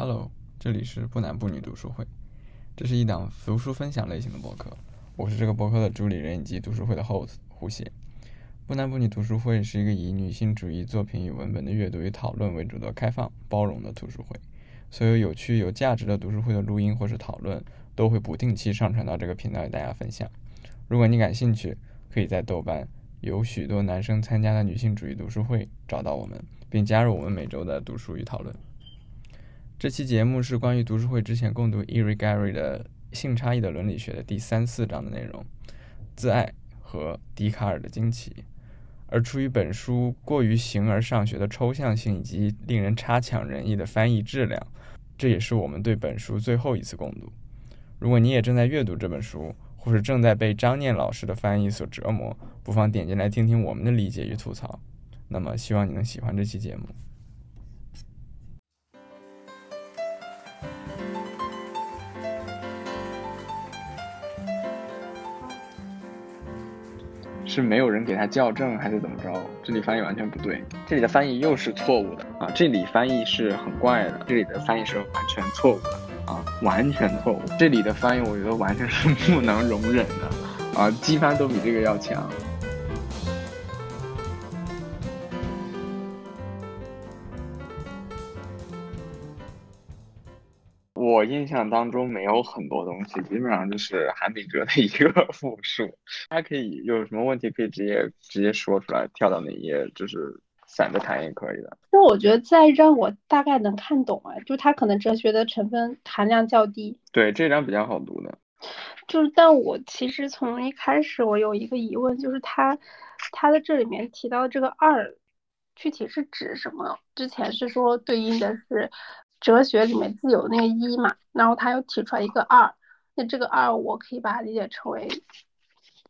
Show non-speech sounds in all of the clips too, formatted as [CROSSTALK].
Hello，这里是不男不女读书会，这是一档读书分享类型的博客，我是这个博客的主理人以及读书会的 host 胡写。不男不女读书会是一个以女性主义作品与文本的阅读与讨论为主的开放包容的读书会。所有有趣有价值的读书会的录音或是讨论都会不定期上传到这个频道与大家分享。如果你感兴趣，可以在豆瓣有许多男生参加的女性主义读书会找到我们，并加入我们每周的读书与讨论。这期节目是关于读书会之前共读 Eri Gary 的《性差异的伦理学》的第三四章的内容，自爱和笛卡尔的惊奇。而出于本书过于形而上学的抽象性以及令人差强人意的翻译质量，这也是我们对本书最后一次共读。如果你也正在阅读这本书，或是正在被张念老师的翻译所折磨，不妨点进来听听我们的理解与吐槽。那么，希望你能喜欢这期节目。是没有人给他校正，还是怎么着？这里翻译完全不对，这里的翻译又是错误的啊！这里翻译是很怪的，这里的翻译是完全错误的啊，完全错误。这里的翻译我觉得完全是 [LAUGHS] 不能容忍的啊，机翻都比这个要强。我印象当中没有很多东西，基本上就是韩炳哲的一个 [LAUGHS] 复述。大家可以有什么问题可以直接直接说出来，跳到哪一页就是散着谈也可以的。那我觉得再让我大概能看懂啊，就他可能哲学的成分含量较低。对，这张比较好读的。就是，但我其实从一开始我有一个疑问，就是他他的这里面提到这个二，具体是指什么？之前是说对应的是。哲学里面自有那个一嘛，然后他又提出来一个二，那这个二我可以把它理解成为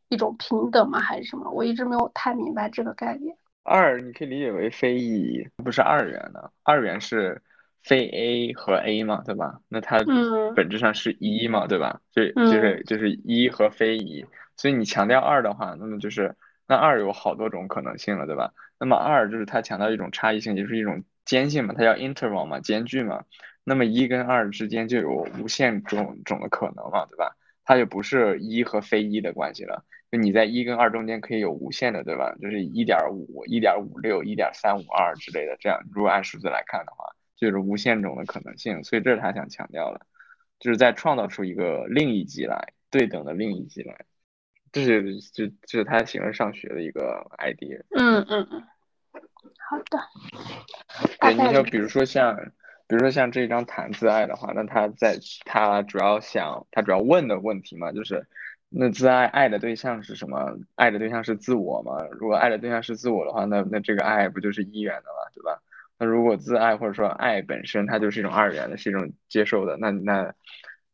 一种平等吗？还是什么？我一直没有太明白这个概念。二你可以理解为非一，不是二元的，二元是非 A 和 A 嘛，对吧？那它本质上是一嘛，对吧？就就是就是一和非一，所以你强调二的话，那么就是那二有好多种可能性了，对吧？那么二就是它强调一种差异性，就是一种。间性嘛，它叫 interval 嘛，间距嘛，那么一跟二之间就有无限种种的可能嘛，对吧？它就不是一和非一的关系了，就你在一跟二中间可以有无限的，对吧？就是一点五、一点五六、一点三五二之类的，这样如果按数字来看的话，就是无限种的可能性。所以这是他想强调的，就是在创造出一个另一极来，对等的另一极来，这是就就是他形而上学的一个 idea。嗯嗯嗯。好的，对，你就比如说像，比如说像这一张谈自爱的话，那他在他主要想，他主要问的问题嘛，就是那自爱爱的对象是什么？爱的对象是自我嘛？如果爱的对象是自我的话，那那这个爱不就是一元的嘛，对吧？那如果自爱或者说爱本身它就是一种二元的，是一种接受的，那那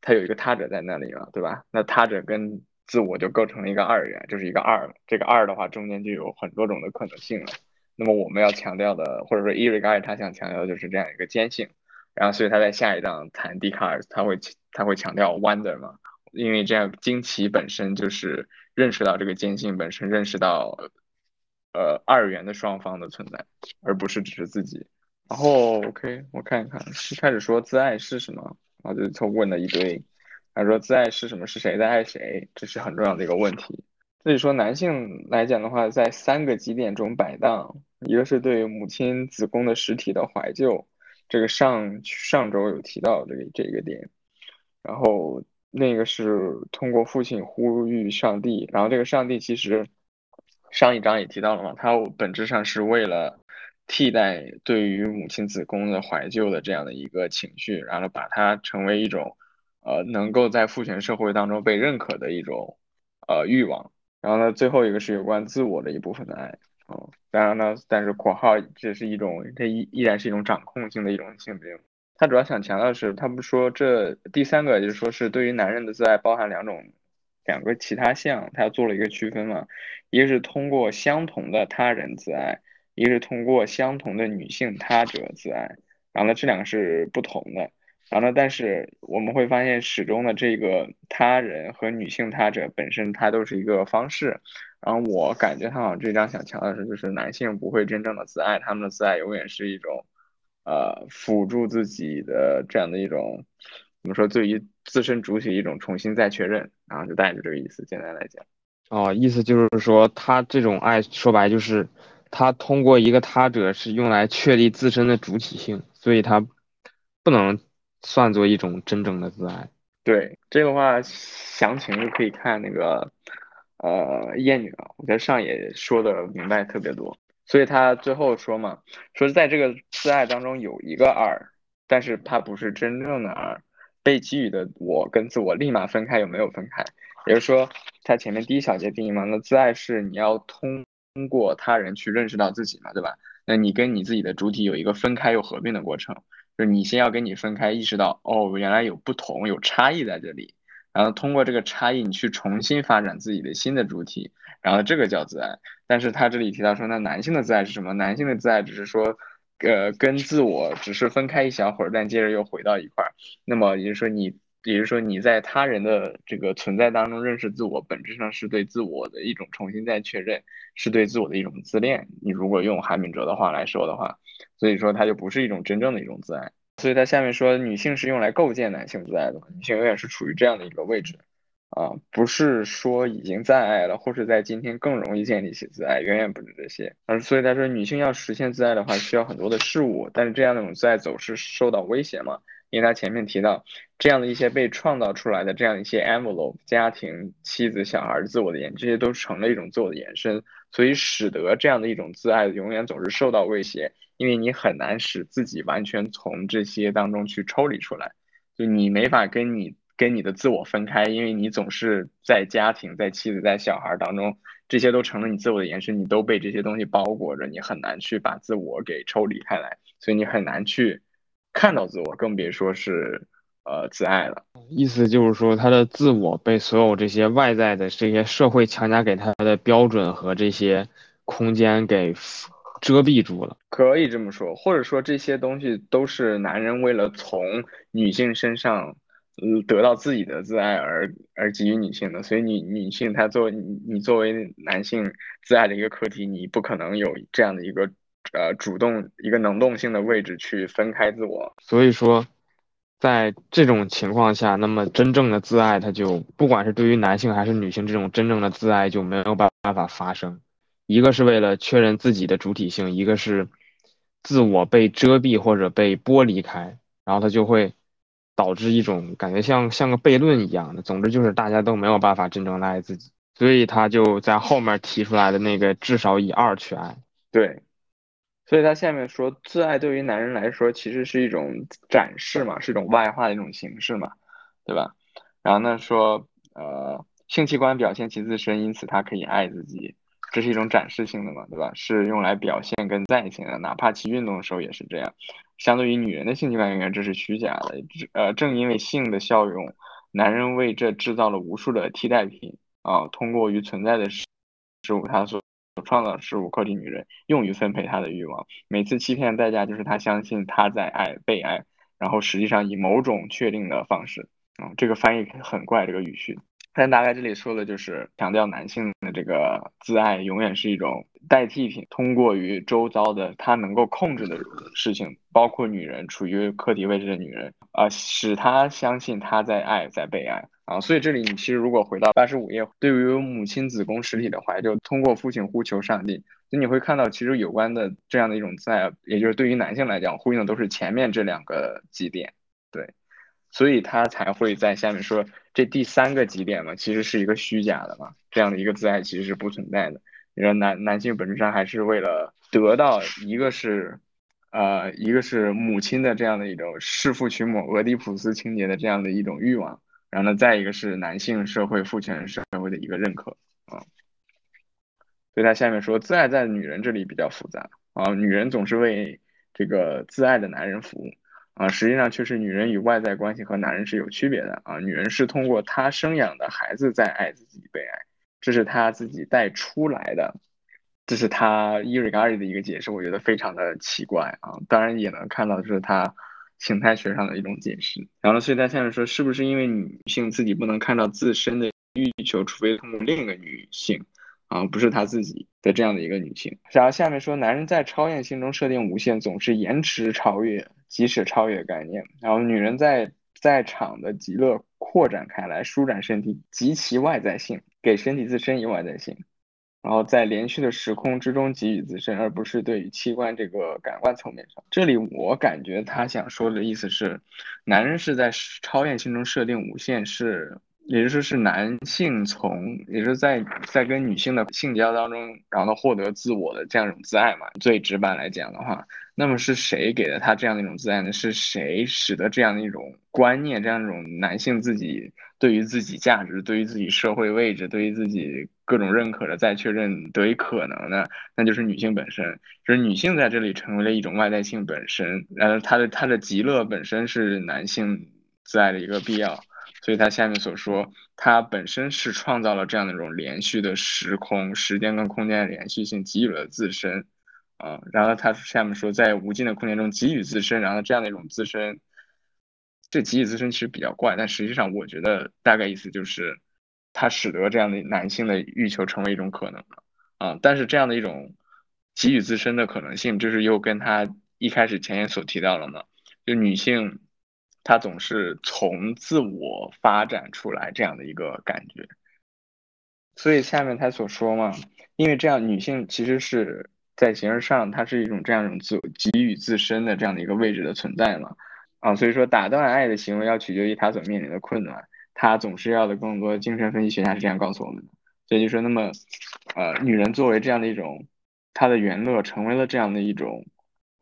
它有一个他者在那里了，对吧？那他者跟自我就构成了一个二元，就是一个二，这个二的话中间就有很多种的可能性了。那么我们要强调的，或者说伊瑞盖他想强调的就是这样一个坚信，然后所以他在下一章谈笛卡尔，他会他会强调 wonder 嘛，因为这样惊奇本身就是认识到这个坚信本身，认识到呃二元的双方的存在，而不是只是自己。然后 OK，我看一看，是开始说自爱是什么，然后就他问了一堆，他说自爱是什么，是谁在爱谁，这是很重要的一个问题。所以说，男性来讲的话，在三个极点中摆荡，一个是对母亲子宫的实体的怀旧，这个上上周有提到这个这个点，然后那个是通过父亲呼吁上帝，然后这个上帝其实上一章也提到了嘛，它本质上是为了替代对于母亲子宫的怀旧的这样的一个情绪，然后把它成为一种呃能够在父权社会当中被认可的一种呃欲望。然后呢，最后一个是有关自我的一部分的爱，哦，当然呢，但是括号这是一种，这依依然是一种掌控性的一种性别。他主要想强调的是，他不说这第三个，就是说是对于男人的自爱包含两种，两个其他项，他做了一个区分嘛，一个是通过相同的他人自爱，一个是通过相同的女性他者自爱，然后呢，这两个是不同的。然后？但是我们会发现，始终的这个他人和女性他者本身，它都是一个方式。然后我感觉他好像这张想强调的是，就是男性不会真正的自爱，他们的自爱永远是一种，呃辅助自己的这样的一种怎么说，对于自身主体一种重新再确认，然后就带着这个意思，简单来讲。哦，意思就是说，他这种爱说白就是，他通过一个他者是用来确立自身的主体性，所以他不能算作一种真正的自爱。对这个话详情就可以看那个呃燕女了，我在上也说的明白特别多。所以他最后说嘛，说在这个自爱当中有一个二，但是它不是真正的二，被给予的我跟自我立马分开有没有分开？也就是说，他前面第一小节定义嘛，那自爱是你要通过他人去认识到自己嘛，对吧？那你跟你自己的主体有一个分开又合并的过程，就是你先要跟你分开，意识到哦，原来有不同，有差异在这里，然后通过这个差异，你去重新发展自己的新的主体，然后这个叫自爱。但是他这里提到说，那男性的自爱是什么？男性的自爱只是说，呃，跟自我只是分开一小会儿，但接着又回到一块儿。那么也就是说你。也就是说，你在他人的这个存在当中认识自我，本质上是对自我的一种重新再确认，是对自我的一种自恋。你如果用韩敏哲的话来说的话，所以说它就不是一种真正的一种自爱。所以他下面说，女性是用来构建男性自爱的，女性永远是处于这样的一个位置，啊，不是说已经在爱了，或是在今天更容易建立起自爱，远远不止这些。而所以他说，女性要实现自爱的话，需要很多的事物，但是这样的一种自爱走势受到威胁嘛？因为他前面提到，这样的一些被创造出来的这样一些 envelope，家庭、妻子、小孩、自我的延，这些都成了一种自我的延伸，所以使得这样的一种自爱永远总是受到威胁，因为你很难使自己完全从这些当中去抽离出来，就你没法跟你跟你的自我分开，因为你总是在家庭、在妻子、在小孩当中，这些都成了你自我的延伸，你都被这些东西包裹着，你很难去把自我给抽离开来，所以你很难去。看到自我，更别说是呃自爱了。意思就是说，他的自我被所有这些外在的这些社会强加给他的标准和这些空间给遮蔽住了。可以这么说，或者说这些东西都是男人为了从女性身上嗯得到自己的自爱而而给予女性的。所以女女性她作为你你作为男性自爱的一个课题，你不可能有这样的一个。呃，主动一个能动性的位置去分开自我，所以说，在这种情况下，那么真正的自爱，它就不管是对于男性还是女性，这种真正的自爱就没有办法发生。一个是为了确认自己的主体性，一个是自我被遮蔽或者被剥离开，然后它就会导致一种感觉像像个悖论一样的。总之就是大家都没有办法真正的爱自己，所以他就在后面提出来的那个至少以二去爱，对。所以他下面说，自爱对于男人来说，其实是一种展示嘛，是一种外化的一种形式嘛，对吧？然后呢说，呃，性器官表现其自身，因此他可以爱自己，这是一种展示性的嘛，对吧？是用来表现跟在性的，哪怕其运动的时候也是这样。相对于女人的性器官，应该这是虚假的。呃，正因为性的效用，男人为这制造了无数的替代品啊，通过于存在的事物，他所。创造事物，客体女人用于分配他的欲望。每次欺骗的代价就是他相信他在爱、被爱，然后实际上以某种确定的方式。嗯，这个翻译很怪，这个语序。但大概这里说的就是强调男性的这个自爱永远是一种代替品，通过于周遭的他能够控制的事情，包括女人处于客体位置的女人，啊，使他相信他在爱，在被爱。啊，所以这里你其实如果回到八十五页，对于母亲子宫实体的怀，就通过父亲呼求上帝，就你会看到其实有关的这样的一种自爱，也就是对于男性来讲，呼应的都是前面这两个几点，对，所以他才会在下面说这第三个极点嘛，其实是一个虚假的嘛，这样的一个自爱其实是不存在的。你说男男性本质上还是为了得到一个是，呃，一个是母亲的这样的一种弑父娶母、俄狄浦斯情节的这样的一种欲望。然后呢，再一个是男性社会父权社会的一个认可啊，所以他下面说，自爱在女人这里比较复杂啊，女人总是为这个自爱的男人服务啊，实际上却是女人与外在关系和男人是有区别的啊，女人是通过她生养的孩子在爱自己被爱，这是她自己带出来的，这是她伊瑞嘎里的一个解释，我觉得非常的奇怪啊，当然也能看到这是她。形态学上的一种解释，然后所以他现在说，是不是因为女性自己不能看到自身的欲求，除非通过另一个女性啊，不是他自己的这样的一个女性。然后下面说，男人在超验性中设定无限，总是延迟超越，即使超越概念。然后女人在在场的极乐扩展开来，舒展身体极其外在性，给身体自身以外在性。然后在连续的时空之中给予自身，而不是对于器官这个感官层面上。这里我感觉他想说的意思是，男人是在超越性中设定无限，是也就是说是男性从也是在在跟女性的性交当中，然后获得自我的这样一种自爱嘛。最直白来讲的话，那么是谁给了他这样的一种自爱呢？是谁使得这样的一种观念，这样一种男性自己对于自己价值、对于自己社会位置、对于自己。各种认可的再确认得以可能的，那就是女性本身，就是女性在这里成为了一种外在性本身，然后她的她的极乐本身是男性自爱的一个必要，所以他下面所说，他本身是创造了这样的一种连续的时空、时间跟空间的连续性，给予了自身，啊，然后他下面说，在无尽的空间中给予自身，然后这样的一种自身，这给予自身其实比较怪，但实际上我觉得大概意思就是。它使得这样的男性的欲求成为一种可能了啊，但是这样的一种给予自身的可能性，就是又跟他一开始前言所提到了嘛，就女性她总是从自我发展出来这样的一个感觉，所以下面他所说嘛，因为这样女性其实是在形而上，它是一种这样一种自给予自身的这样的一个位置的存在嘛啊，所以说打断爱的行为要取决于他所面临的困难。他总是要的更多，精神分析学家是这样告诉我们的。所以就说，那么，呃，女人作为这样的一种，她的原乐成为了这样的一种，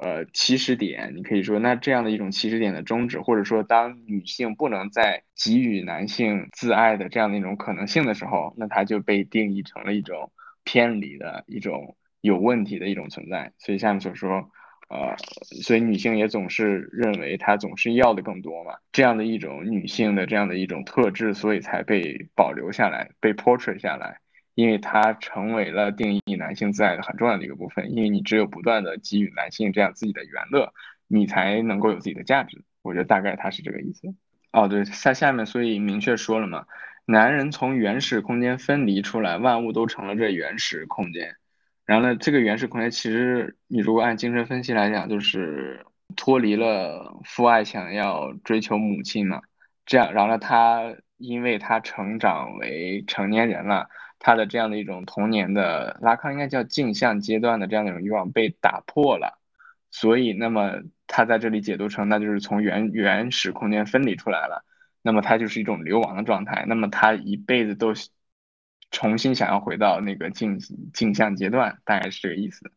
呃，起始点。你可以说，那这样的一种起始点的终止，或者说，当女性不能再给予男性自爱的这样的一种可能性的时候，那她就被定义成了一种偏离的一种有问题的一种存在。所以下面所说。呃，所以女性也总是认为她总是要的更多嘛，这样的一种女性的这样的一种特质，所以才被保留下来，被 portray 下来，因为它成为了定义男性自爱的很重要的一个部分。因为你只有不断的给予男性这样自己的原乐，你才能够有自己的价值。我觉得大概他是这个意思。哦，对，下下面所以明确说了嘛，男人从原始空间分离出来，万物都成了这原始空间。然后呢，这个原始空间其实，你如果按精神分析来讲，就是脱离了父爱，想要追求母亲嘛。这样，然后呢，他因为他成长为成年人了，他的这样的一种童年的拉康应该叫镜像阶段的这样的一种欲望被打破了，所以，那么他在这里解读成，那就是从原原始空间分离出来了，那么他就是一种流亡的状态，那么他一辈子都。重新想要回到那个镜镜像阶段，大概是这个意思，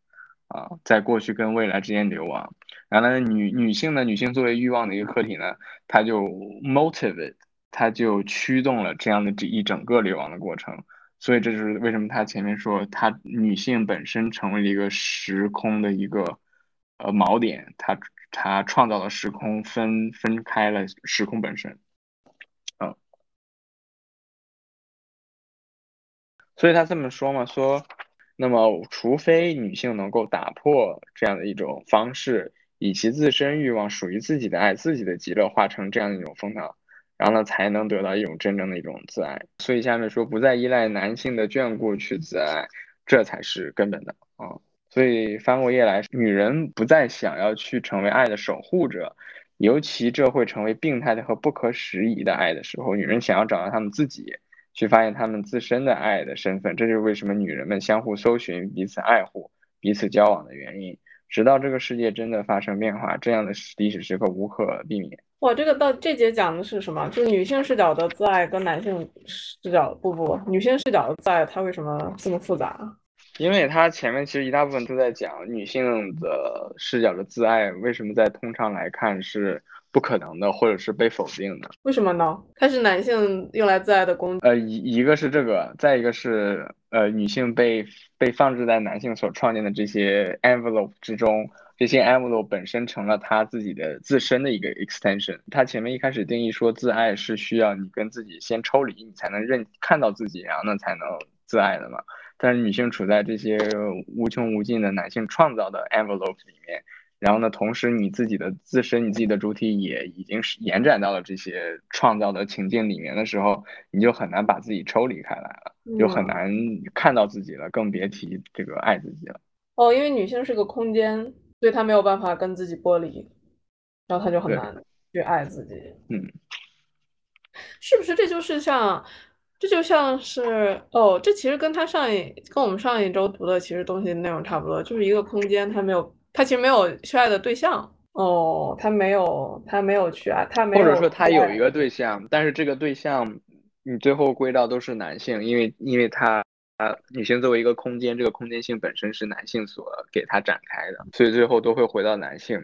啊，在过去跟未来之间流亡。然后呢，女女性呢，女性作为欲望的一个客体呢，她就 motivate，她就驱动了这样的这一整个流亡的过程。所以这就是为什么他前面说，她女性本身成为了一个时空的一个呃锚点，她她创造了时空，分分开了时空本身。所以他这么说嘛，说，那么除非女性能够打破这样的一种方式，以其自身欲望属于自己的爱、自己的极乐化成这样的一种风潮，然后呢，才能得到一种真正的一种自爱。所以下面说，不再依赖男性的眷顾去自爱，这才是根本的啊。所以翻过页来，女人不再想要去成为爱的守护者，尤其这会成为病态的和不可时宜的爱的时候，女人想要找到她们自己。去发现她们自身的爱的身份，这就是为什么女人们相互搜寻、彼此爱护、彼此交往的原因。直到这个世界真的发生变化，这样的历史时刻无可避免。哇，这个到这节讲的是什么？就是女性视角的自爱跟男性视角不不，女性视角的自爱，它为什么这么复杂？因为它前面其实一大部分都在讲女性的视角的自爱，为什么在通常来看是。不可能的，或者是被否定的，为什么呢？它是男性用来自爱的工具。呃，一一个是这个，再一个是呃，女性被被放置在男性所创建的这些 envelope 之中，这些 envelope 本身成了他自己的自身的一个 extension。他前面一开始定义说，自爱是需要你跟自己先抽离，你才能认看到自己，然后呢才能自爱的嘛。但是女性处在这些无穷无尽的男性创造的 envelope 里面。然后呢，同时你自己的自身，你自己的主体也已经是延展到了这些创造的情境里面的时候，你就很难把自己抽离开来了，就很难看到自己了，更别提这个爱自己了。哦，因为女性是个空间，所以她没有办法跟自己剥离，然后她就很难去爱自己。嗯，是不是这就是像？这就像是哦，这其实跟他上一跟我们上一周读的其实东西内容差不多，就是一个空间，他没有，他其实没有去爱的对象哦，他没有，他没有去爱，他没有，或者说他有一个对象，但是这个对象你最后归到都是男性，因为因为他啊，女性作为一个空间，这个空间性本身是男性所给他展开的，所以最后都会回到男性，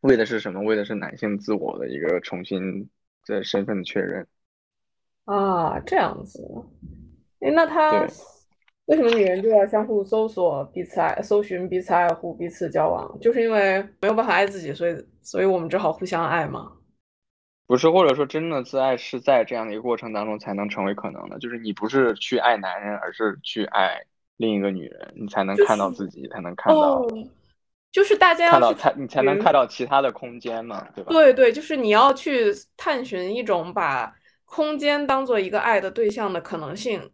为的是什么？为的是男性自我的一个重新的身份的确认。啊，这样子，哎，那他为什么女人就要相互搜索彼此爱，搜寻彼此爱护，彼此交往？就是因为没有办法爱自己，所以，所以我们只好互相爱吗？不是，或者说真的自爱是在这样的一个过程当中才能成为可能的。就是你不是去爱男人，而是去爱另一个女人，你才能看到自己，才能看到，就是大家看到他，你才能看到其他的空间嘛，对吧？对对，就是你要去探寻一种把。空间当做一个爱的对象的可能性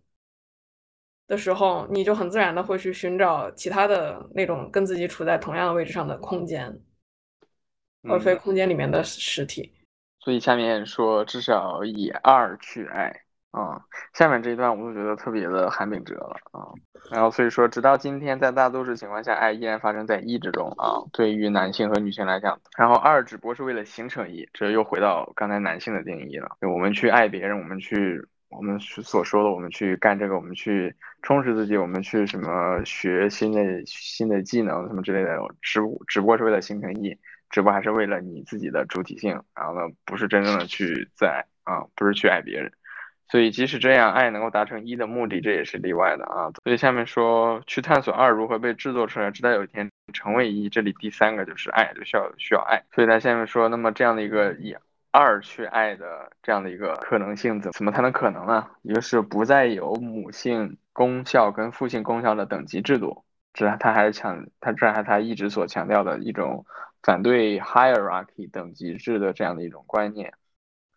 的时候，你就很自然的会去寻找其他的那种跟自己处在同样的位置上的空间，而非空间里面的实体。所以下面说，至少以二去爱。啊，下面这一段我就觉得特别的韩炳哲了啊。然后所以说，直到今天，在大多数情况下，爱依然发生在一之中啊。对于男性和女性来讲，然后二只不过是为了形成一，这又回到刚才男性的定义了。我们去爱别人，我们去我们所说的，我们去干这个，我们去充实自己，我们去什么学新的新的技能什么之类的，只只不过是为了形成一，只不过还是为了你自己的主体性，然后呢，不是真正的去在啊，不是去爱别人。所以，即使这样，爱能够达成一的目的，这也是例外的啊。所以下面说，去探索二如何被制作出来，直到有一天成为一。这里第三个就是爱，就需要需要爱。所以他下面说，那么这样的一个以二去爱的这样的一个可能性，怎怎么才能可能呢？一个是不再有母性功效跟父性功效的等级制度，这他还是强，他这还他一直所强调的一种反对 hierarchy 等级制的这样的一种观念，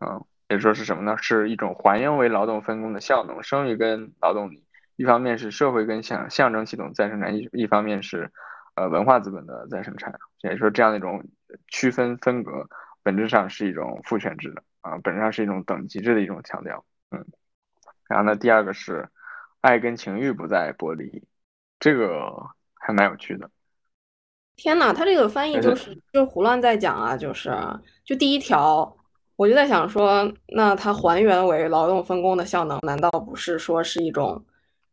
嗯。也说是什么呢？是一种还原为劳动分工的效能，生育跟劳动力，一方面是社会跟象象征系统再生产，一一方面是呃文化资本的再生产。也就是说，这样的一种区分分隔，本质上是一种父权制的啊，本质上是一种等级制的一种强调。嗯，然后呢，第二个是爱跟情欲不再剥离，这个还蛮有趣的。天哪，他这个翻译就是就是胡乱在讲啊，就是就第一条。我就在想说，那它还原为劳动分工的效能，难道不是说是一种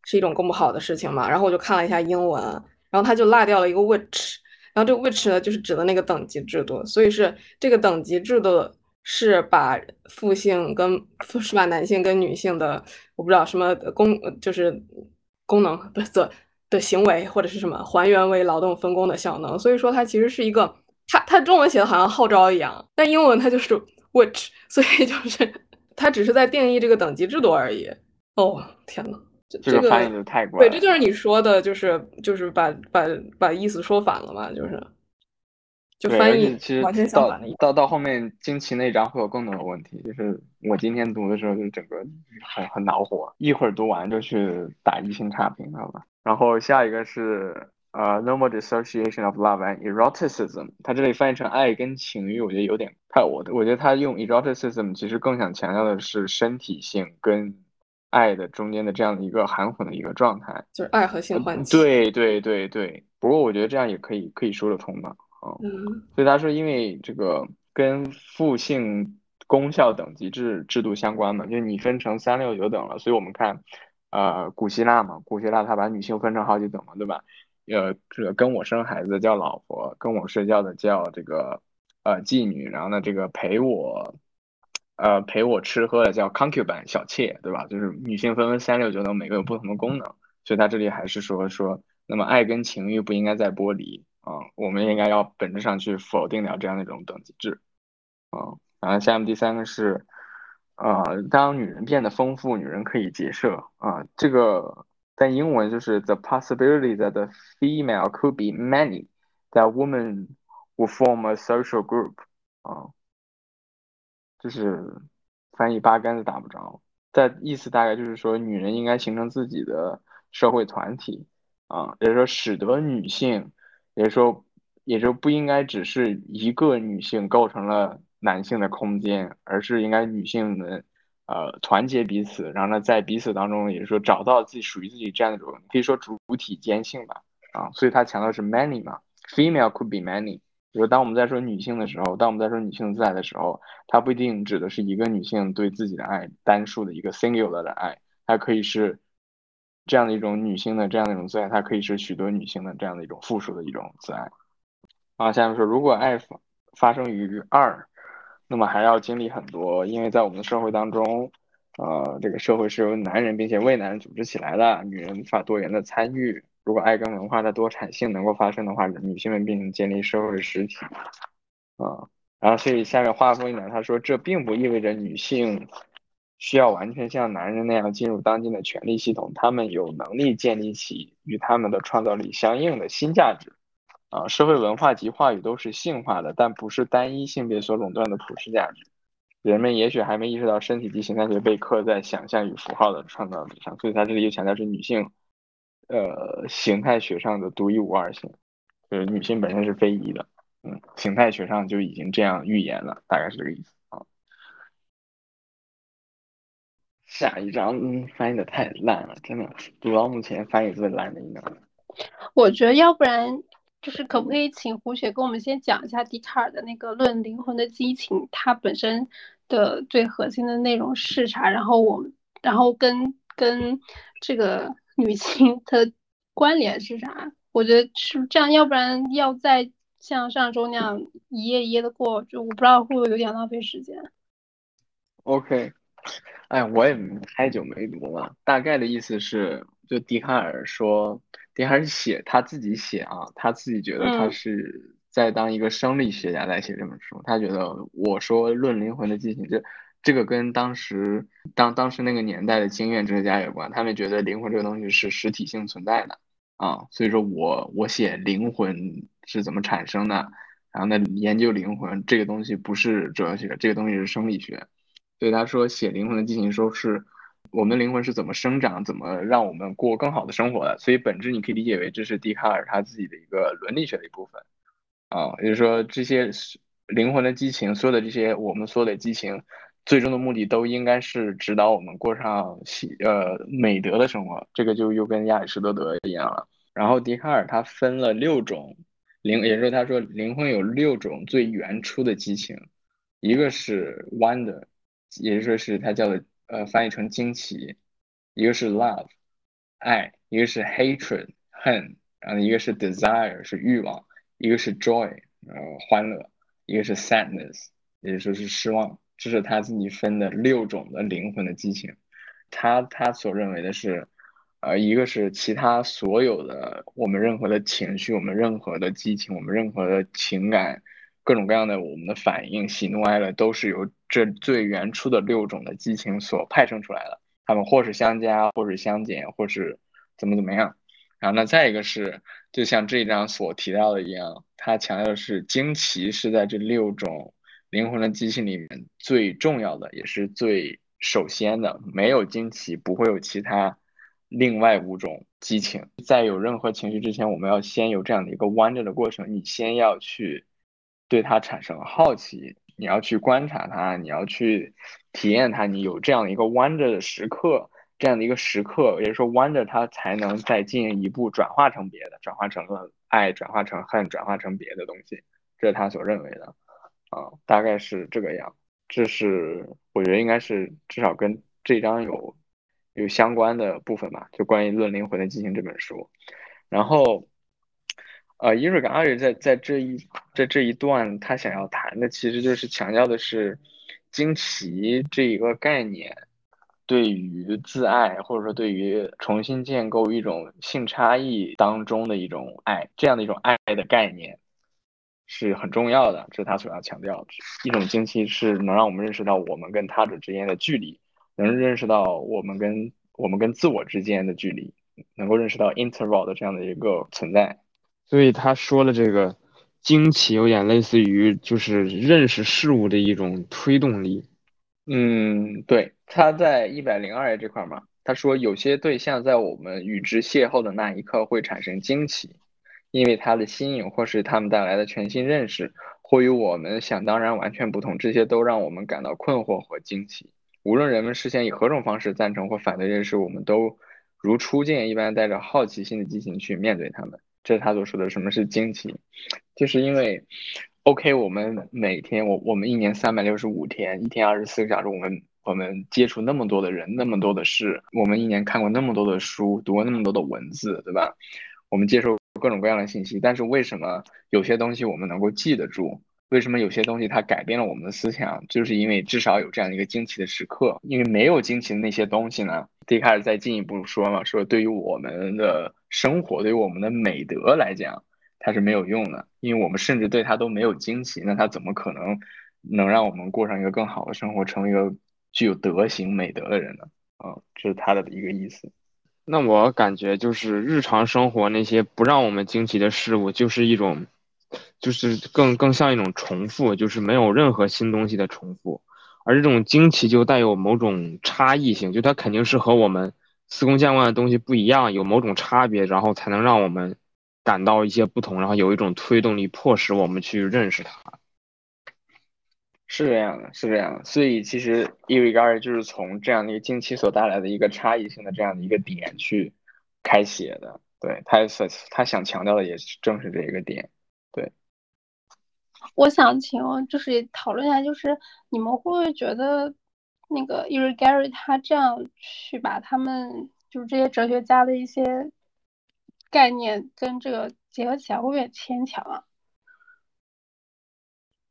是一种更不好的事情吗？然后我就看了一下英文，然后他就落掉了一个 which，然后这个 which 呢，就是指的那个等级制度，所以是这个等级制度是把父性跟是把男性跟女性的我不知道什么功就是功能不是的的行为或者是什么还原为劳动分工的效能，所以说它其实是一个，它它中文写的好像号召一样，但英文它就是。Which，[LAUGHS] 所以就是他只是在定义这个等级制度而已。哦，天呐，这个翻译的太怪。对，这就是你说的，就是就是把把把意思说反了嘛，就是就翻译完全相反的意思。到到后面惊奇那章会有更多的问题，就是我今天读的时候就整个很很恼火，一会儿读完就去打一星差评，好吧？然后下一个是。呃，normal dissociation of love and eroticism，它这里翻译成爱跟情欲，我觉得有点太我的，我觉得他用 eroticism 其实更想强调的是身体性跟爱的中间的这样的一个含混的一个状态，就是爱和性唤起。对对对对，不过我觉得这样也可以可以说得通吧，啊，所以他说因为这个跟父性功效等级制制度相关嘛，就是你分成三六九等了，所以我们看，呃，古希腊嘛，古希腊他把女性分成好几等嘛，对吧？呃，这个跟我生孩子叫老婆，跟我睡觉的叫这个呃妓女，然后呢，这个陪我呃陪我吃喝的叫 concubine 小妾，对吧？就是女性分为三六九等，每个有不同的功能，所以他这里还是说说，那么爱跟情欲不应该再剥离啊，我们应该要本质上去否定掉这样的一种等级制啊。然后下面第三个是，呃，当女人变得丰富，女人可以结社啊，这个。但英文就是 the possibility that the female could be many, that woman will form a social group 啊，就是翻译八竿子打不着，在意思大概就是说，女人应该形成自己的社会团体啊，也就是说，使得女性，也就是说，也就不应该只是一个女性构成了男性的空间，而是应该女性们呃团结彼此，然后呢，在彼此当中，也是说，找到自己属于自己这样一种可以说主体间性吧啊，所以他强调是 many 嘛，female could be many。比如当我们在说女性的时候，当我们在说女性自爱的时候，它不一定指的是一个女性对自己的爱，单数的一个 singular 的爱，它可以是这样的一种女性的这样的一种自爱，它可以是许多女性的这样的一种复数的一种自爱。啊，下面说，如果爱发发生于二，那么还要经历很多，因为在我们的社会当中，呃，这个社会是由男人并且为男人组织起来的，女人无法多元的参与。如果爱跟文化的多产性能够发生的话，女性们并建立社会实体，啊，然后所以下面话锋一点，他说这并不意味着女性需要完全像男人那样进入当今的权力系统，他们有能力建立起与他们的创造力相应的新价值，啊，社会文化及话语都是性化的，但不是单一性别所垄断的普世价值。人们也许还没意识到身体及形态学被刻在想象与符号的创造力上，所以他这里又强调是女性。呃，形态学上的独一无二性，就是女性本身是非一的，嗯，形态学上就已经这样预言了，大概是这个意思啊。下一章翻译的太烂了，真的读到目前翻译最烂的一章。我觉得要不然就是可不可以请胡雪跟我们先讲一下笛卡尔的那个《论灵魂的激情》，它本身的最核心的内容是啥？然后我们然后跟跟这个。女性的关联是啥？我觉得是这样，要不然要再像上周那样一页一页的过，就我不知道会不会有点浪费时间。OK，哎，我也太久没读了，大概的意思是，就笛卡尔说，笛卡尔写他自己写啊，他自己觉得他是在当一个生理学家在写这本书，他觉得我说论灵魂的进行这。这个跟当时当当时那个年代的经验哲学家有关，他们觉得灵魂这个东西是实体性存在的啊，所以说我我写灵魂是怎么产生的，然后呢研究灵魂这个东西不是哲学，这个东西是生理学，所以他说写灵魂的进行说是我们灵魂是怎么生长，怎么让我们过更好的生活的，所以本质你可以理解为这是笛卡尔他自己的一个伦理学的一部分啊，也就是说这些灵魂的激情，所有的这些我们所有的激情。最终的目的都应该是指导我们过上喜呃美德的生活，这个就又跟亚里士多德一样了。然后笛卡尔他分了六种灵，也就是说他说灵魂有六种最原初的激情，一个是 wonder，也就是说是他叫的呃翻译成惊奇，一个是 love 爱，一个是 hatred 恨，然后一个是 desire 是欲望，一个是 joy 呃欢乐，一个是 sadness 也就是失望。这是他自己分的六种的灵魂的激情，他他所认为的是，呃，一个是其他所有的我们任何的情绪，我们任何的激情，我们任何的情感，各种各样的我们的反应，喜怒哀乐都是由这最原初的六种的激情所派生出来的，他们或是相加，或是相减，或是怎么怎么样。然后那再一个是，就像这一章所提到的一样，他强调的是惊奇是在这六种。灵魂的激情里面最重要的也是最首先的，没有惊奇，不会有其他另外五种激情。在有任何情绪之前，我们要先有这样的一个 wonder 的过程。你先要去对它产生好奇，你要去观察它，你要去体验它。你有这样一个 wonder 的时刻，这样的一个时刻，也就是说 wonder 它才能再进一步转化成别的，转化成了爱，转化成恨，转化成别的东西。这是他所认为的。啊，大概是这个样，这是我觉得应该是至少跟这章有有相关的部分吧，就关于《论灵魂的激情》这本书。然后，呃，伊瑞克阿瑞在在这一在这一段，他想要谈的其实就是强调的是惊奇这一个概念对于自爱，或者说对于重新建构一种性差异当中的一种爱，这样的一种爱的概念。是很重要的，这是他所要强调的。一种惊奇是能让我们认识到我们跟他者之间的距离，能认识到我们跟我们跟自我之间的距离，能够认识到 interval 的这样的一个存在。所以他说了这个惊奇有点类似于就是认识事物的一种推动力。嗯，对，他在一百零二页这块嘛，他说有些对象在我们与之邂逅的那一刻会产生惊奇，因为他的新颖或是他们带来的全新认识，或与我们想当然完全不同，这些都让我们感到困惑或惊奇。无论人们事先以何种方式赞成或反对认识，我们都如初见一般，带着好奇心的激情去面对他们。这是他所说的什么是惊奇，就是因为。OK，我们每天，我我们一年三百六十五天，一天二十四个小时，我们我们接触那么多的人，那么多的事，我们一年看过那么多的书，读过那么多的文字，对吧？我们接受各种各样的信息，但是为什么有些东西我们能够记得住？为什么有些东西它改变了我们的思想？就是因为至少有这样一个惊奇的时刻。因为没有惊奇的那些东西呢？迪卡尔再进一步说嘛，说对于我们的生活，对于我们的美德来讲。它是没有用的，因为我们甚至对它都没有惊奇，那它怎么可能能让我们过上一个更好的生活，成为一个具有德行美德的人呢？啊，这是他的一个意思。那我感觉就是日常生活那些不让我们惊奇的事物，就是一种，就是更更像一种重复，就是没有任何新东西的重复，而这种惊奇就带有某种差异性，就它肯定是和我们司空见惯的东西不一样，有某种差别，然后才能让我们。感到一些不同，然后有一种推动力，迫使我们去认识它，是这样的，是这样的。所以其实 e r i g a r 就是从这样的一个近期所带来的一个差异性的这样的一个点去开写的。对他所他想强调的也正是这一个点。对，我想请就是讨论一下，就是你们会不会觉得那个 e r i g a r 他这样去把他们就是这些哲学家的一些。概念跟这个结合起来会有点牵强啊。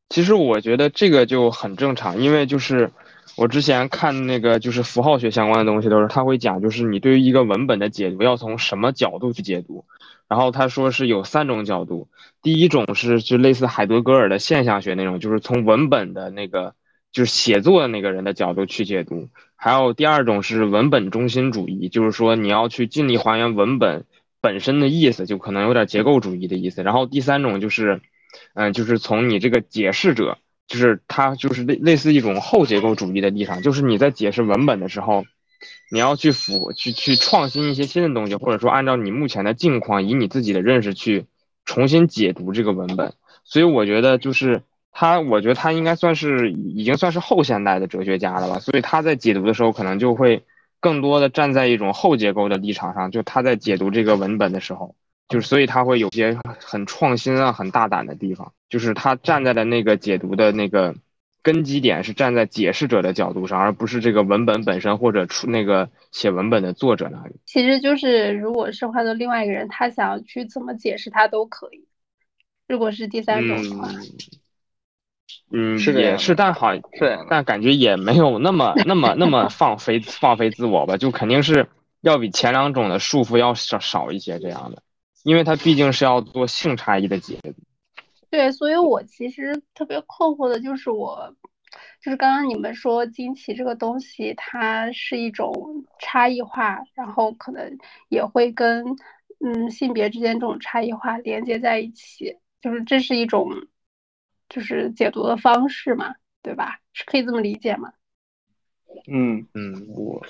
其实我觉得这个就很正常，因为就是我之前看那个就是符号学相关的东西，都是他会讲，就是你对于一个文本的解读要从什么角度去解读。然后他说是有三种角度，第一种是就类似海德格尔的现象学那种，就是从文本的那个就是写作的那个人的角度去解读。还有第二种是文本中心主义，就是说你要去尽力还原文本。本身的意思就可能有点结构主义的意思，然后第三种就是，嗯，就是从你这个解释者，就是他就是类类似一种后结构主义的立场，就是你在解释文本的时候，你要去辅去去创新一些新的东西，或者说按照你目前的境况，以你自己的认识去重新解读这个文本。所以我觉得就是他，我觉得他应该算是已经算是后现代的哲学家了吧，所以他在解读的时候可能就会。更多的站在一种后结构的立场上，就他在解读这个文本的时候，就是所以他会有些很创新啊、很大胆的地方。就是他站在的那个解读的那个根基点是站在解释者的角度上，而不是这个文本本身或者出那个写文本的作者那里。其实就是如果是换做另外一个人，他想要去怎么解释，他都可以。如果是第三种的话。嗯，是也是，但好，是，但感觉也没有那么那么那么 [LAUGHS] 放飞放飞自我吧，就肯定是要比前两种的束缚要少少一些这样的，因为它毕竟是要做性差异的解读。对，所以我其实特别困惑的就是我，就是刚刚你们说惊奇这个东西，它是一种差异化，然后可能也会跟嗯性别之间这种差异化连接在一起，就是这是一种。就是解读的方式嘛，对吧？是可以这么理解吗？嗯嗯，我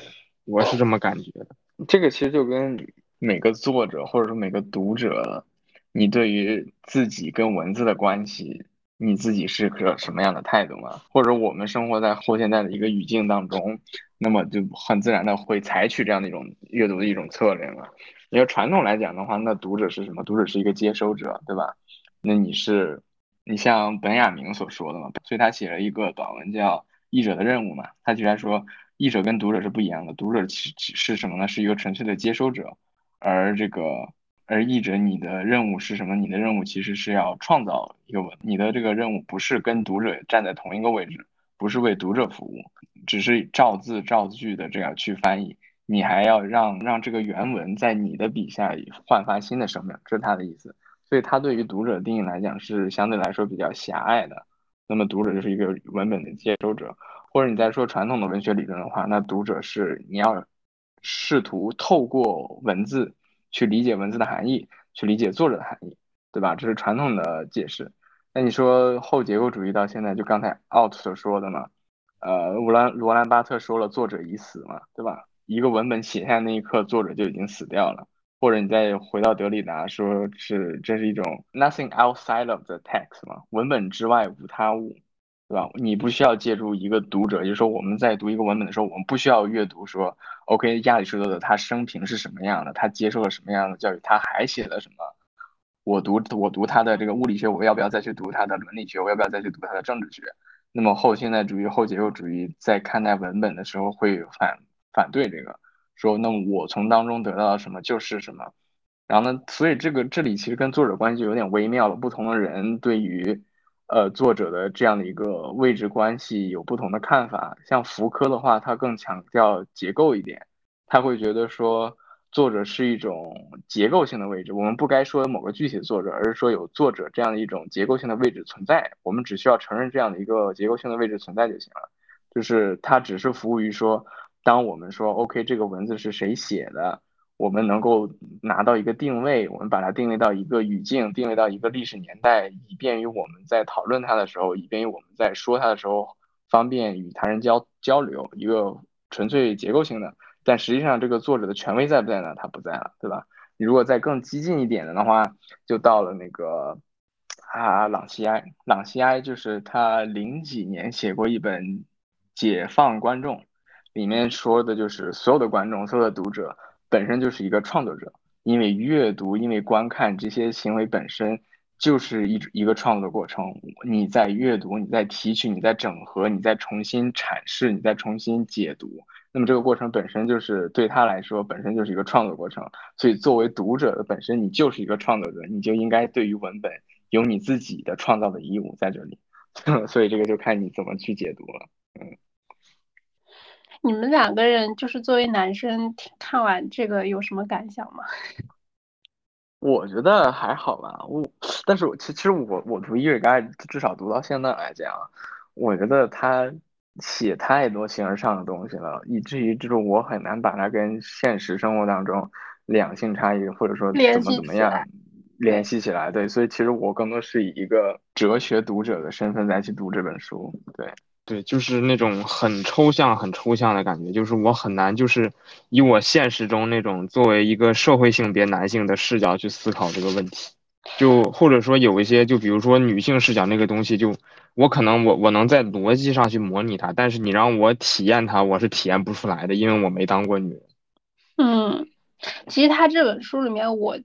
我是这么感觉的。这个其实就跟每个作者或者说每个读者，你对于自己跟文字的关系，你自己是个什么样的态度嘛？或者我们生活在后现代的一个语境当中，那么就很自然的会采取这样的一种阅读的一种策略嘛。你要传统来讲的话，那读者是什么？读者是一个接收者，对吧？那你是。你像本雅明所说的嘛，所以他写了一个短文叫《译者的任务》嘛。他居然说，译者跟读者是不一样的，读者其是什么呢？是一个纯粹的接收者，而这个而译者你的任务是什么？你的任务其实是要创造一个文，你的这个任务不是跟读者站在同一个位置，不是为读者服务，只是照字照句的这样去翻译，你还要让让这个原文在你的笔下焕发新的生命，这是他的意思。所以，他对于读者定义来讲是相对来说比较狭隘的。那么，读者就是一个文本的接收者，或者你在说传统的文学理论的话，那读者是你要试图透过文字去理解文字的含义，去理解作者的含义。对吧？这是传统的解释。那你说后结构主义到现在，就刚才奥特所说的嘛，呃，乌兰罗兰巴特说了，作者已死嘛，对吧？一个文本写下那一刻，作者就已经死掉了。或者你再回到德里达，说是这是一种 nothing outside of the text 嘛，文本之外无他物，对吧？你不需要借助一个读者，也就是说我们在读一个文本的时候，我们不需要阅读说，OK，亚里士多德他生平是什么样的，他接受了什么样的教育，他还写了什么？我读我读他的这个物理学，我要不要再去读他的伦理学？我要不要再去读他的政治学？那么后现代主义、后结构主义在看待文本的时候会反反对这个，说那我从当中得到了什么就是什么。然后呢，所以这个这里其实跟作者关系有点微妙了。不同的人对于呃作者的这样的一个位置关系有不同的看法。像福柯的话，他更强调结构一点，他会觉得说。作者是一种结构性的位置，我们不该说某个具体的作者，而是说有作者这样的一种结构性的位置存在。我们只需要承认这样的一个结构性的位置存在就行了。就是它只是服务于说，当我们说 OK 这个文字是谁写的，我们能够拿到一个定位，我们把它定位到一个语境，定位到一个历史年代，以便于我们在讨论它的时候，以便于我们在说它的时候方便与他人交交流。一个纯粹结构性的。但实际上，这个作者的权威在不在呢？他不在了，对吧？你如果再更激进一点的话，就到了那个啊，朗西埃。朗西埃就是他零几年写过一本《解放观众》，里面说的就是所有的观众、所有的读者本身就是一个创作者，因为阅读、因为观看这些行为本身就是一一个创作的过程。你在阅读，你在提取，你在整合，你在重新阐释，你在重新解读。那么这个过程本身就是对他来说本身就是一个创作过程，所以作为读者的本身你就是一个创作者，你就应该对于文本有你自己的创造的义务在这里，[LAUGHS] 所以这个就看你怎么去解读了。嗯，你们两个人就是作为男生看完这个有什么感想吗？[LAUGHS] 我觉得还好吧，我但是我其实我我读伊瑞盖至少读到现在来讲，我觉得他。写太多形而上的东西了，以至于就是我很难把它跟现实生活当中两性差异或者说怎么怎么样联系起来。对，所以其实我更多是以一个哲学读者的身份来去读这本书。对，对，就是那种很抽象、很抽象的感觉，就是我很难就是以我现实中那种作为一个社会性别男性的视角去思考这个问题。就或者说有一些，就比如说女性视角那个东西，就我可能我我能在逻辑上去模拟它，但是你让我体验它，我是体验不出来的，因为我没当过女人。嗯，其实他这本书里面，我特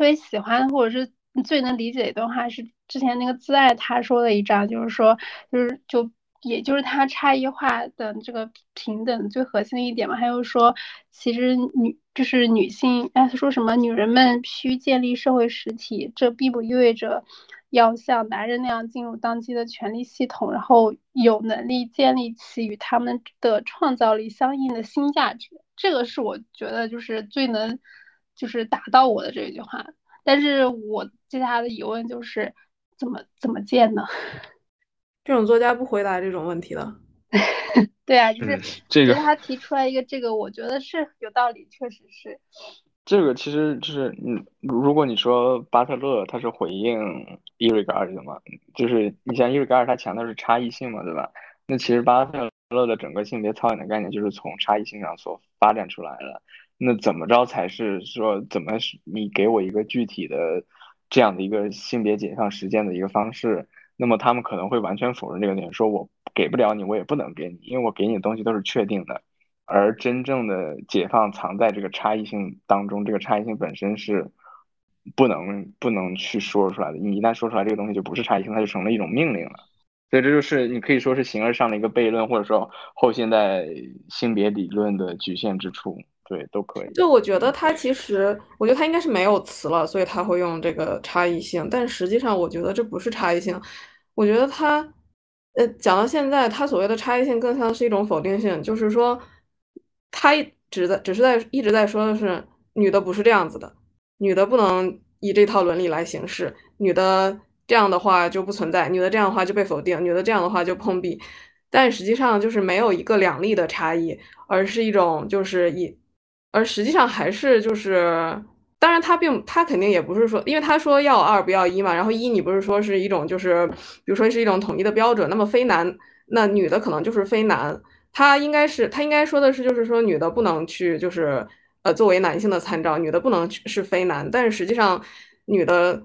别喜欢或者是最能理解的一段话是之前那个自爱他说的一章，就是说就是就。也就是它差异化的这个平等最核心的一点嘛，还有说，其实女就是女性，哎，说什么？女人们需建立社会实体，这并不意味着要像男人那样进入当今的权力系统，然后有能力建立起与他们的创造力相应的新价值。这个是我觉得就是最能就是打到我的这一句话。但是我接下来的疑问就是，怎么怎么建呢？这种作家不回答这种问题的，[LAUGHS] 对啊，就是这个他提出来一个这个，我觉得是有道理，确实是。这个其实就是，嗯，如果你说巴特勒他是回应伊瑞格尔的嘛，就是你像伊瑞格尔他强调是差异性嘛，对吧？那其实巴特勒的整个性别操演的概念就是从差异性上所发展出来的。那怎么着才是说怎么是你给我一个具体的这样的一个性别解放实践的一个方式？那么他们可能会完全否认这个点，说我给不了你，我也不能给你，因为我给你的东西都是确定的，而真正的解放藏在这个差异性当中，这个差异性本身是不能不能去说出来的。你一旦说出来这个东西就不是差异性，它就成了一种命令了。所以这就是你可以说是形而上的一个悖论，或者说后现代性别理论的局限之处。对，都可以。就我觉得他其实，我觉得他应该是没有词了，所以他会用这个差异性。但实际上，我觉得这不是差异性。我觉得他，呃，讲到现在，他所谓的差异性更像是一种否定性，就是说，他只在只是在一直在说的是，女的不是这样子的，女的不能以这套伦理来行事，女的这样的话就不存在，女的这样的话就被否定，女的这样的话就碰壁。但实际上就是没有一个两例的差异，而是一种就是以。而实际上还是就是当然他并他肯定也不是说，因为他说要二不要一嘛，然后一你不是说是一种就是比如说是一种统一的标准，那么非男那女的可能就是非男，他应该是他应该说的是就是说女的不能去就是呃作为男性的参照，女的不能去是非男，但是实际上女的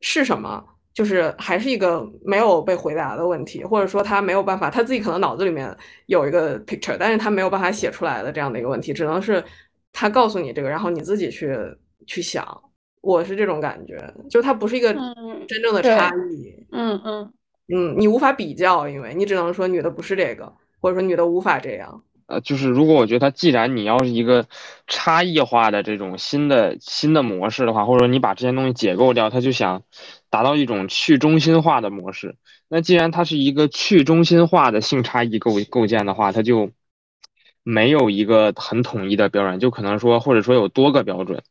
是什么？就是还是一个没有被回答的问题，或者说他没有办法，他自己可能脑子里面有一个 picture，但是他没有办法写出来的这样的一个问题，只能是他告诉你这个，然后你自己去去想。我是这种感觉，就它不是一个真正的差异。嗯嗯嗯，你无法比较，因为你只能说女的不是这个，或者说女的无法这样。呃，就是如果我觉得它既然你要是一个差异化的这种新的新的模式的话，或者说你把这些东西解构掉，他就想达到一种去中心化的模式。那既然它是一个去中心化的性差异构构建的话，它就没有一个很统一的标准，就可能说或者说有多个标准，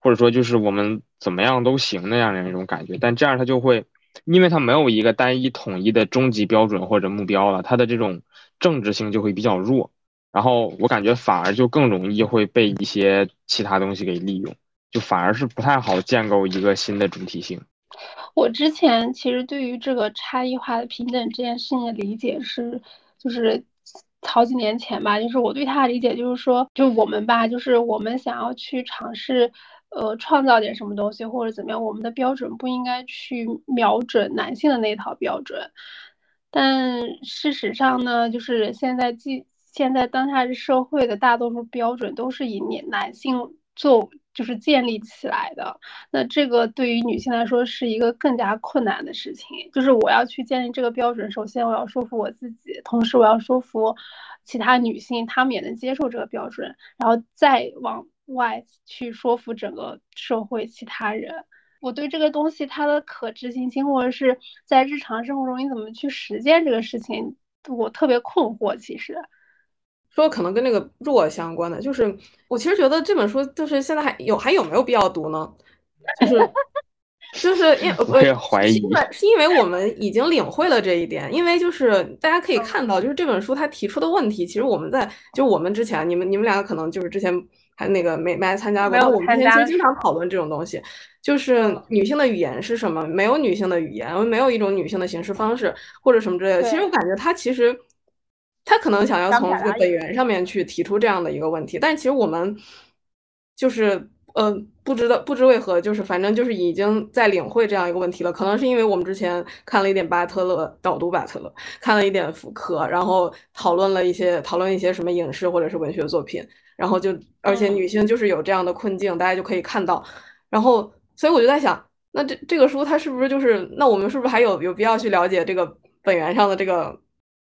或者说就是我们怎么样都行那样的一种感觉。但这样它就会，因为它没有一个单一统一的终极标准或者目标了，它的这种政治性就会比较弱。然后我感觉反而就更容易会被一些其他东西给利用，就反而是不太好建构一个新的主体性。我之前其实对于这个差异化的平等这件事情的理解是，就是好几年前吧，就是我对他的理解就是说，就我们吧，就是我们想要去尝试，呃，创造点什么东西或者怎么样，我们的标准不应该去瞄准男性的那套标准。但事实上呢，就是现在既现在当下这社会的大多数标准都是以男男性做就是建立起来的，那这个对于女性来说是一个更加困难的事情。就是我要去建立这个标准，首先我要说服我自己，同时我要说服其他女性，她们也能接受这个标准，然后再往外去说服整个社会其他人。我对这个东西它的可执行性，或者是在日常生活中你怎么去实践这个事情，我特别困惑。其实。说可能跟那个弱相关的，就是我其实觉得这本书就是现在还有还有没有必要读呢？就是就是 [LAUGHS] 因我也怀疑，是因为我们已经领会了这一点，因为就是大家可以看到，就是这本书它提出的问题，其实我们在就我们之前，你们你们两个可能就是之前还那个没没来参加过，但我们之前其实经常讨论这种东西，就是女性的语言是什么？没有女性的语言，没有一种女性的形式方式或者什么之类的。其实我感觉它其实。他可能想要从这个本源上面去提出这样的一个问题，但其实我们就是呃不知道不知为何，就是反正就是已经在领会这样一个问题了。可能是因为我们之前看了一点巴特勒导读巴特勒，看了一点福柯，然后讨论了一些讨论一些什么影视或者是文学作品，然后就而且女性就是有这样的困境，大家就可以看到。然后所以我就在想，那这这个书它是不是就是那我们是不是还有有必要去了解这个本源上的这个？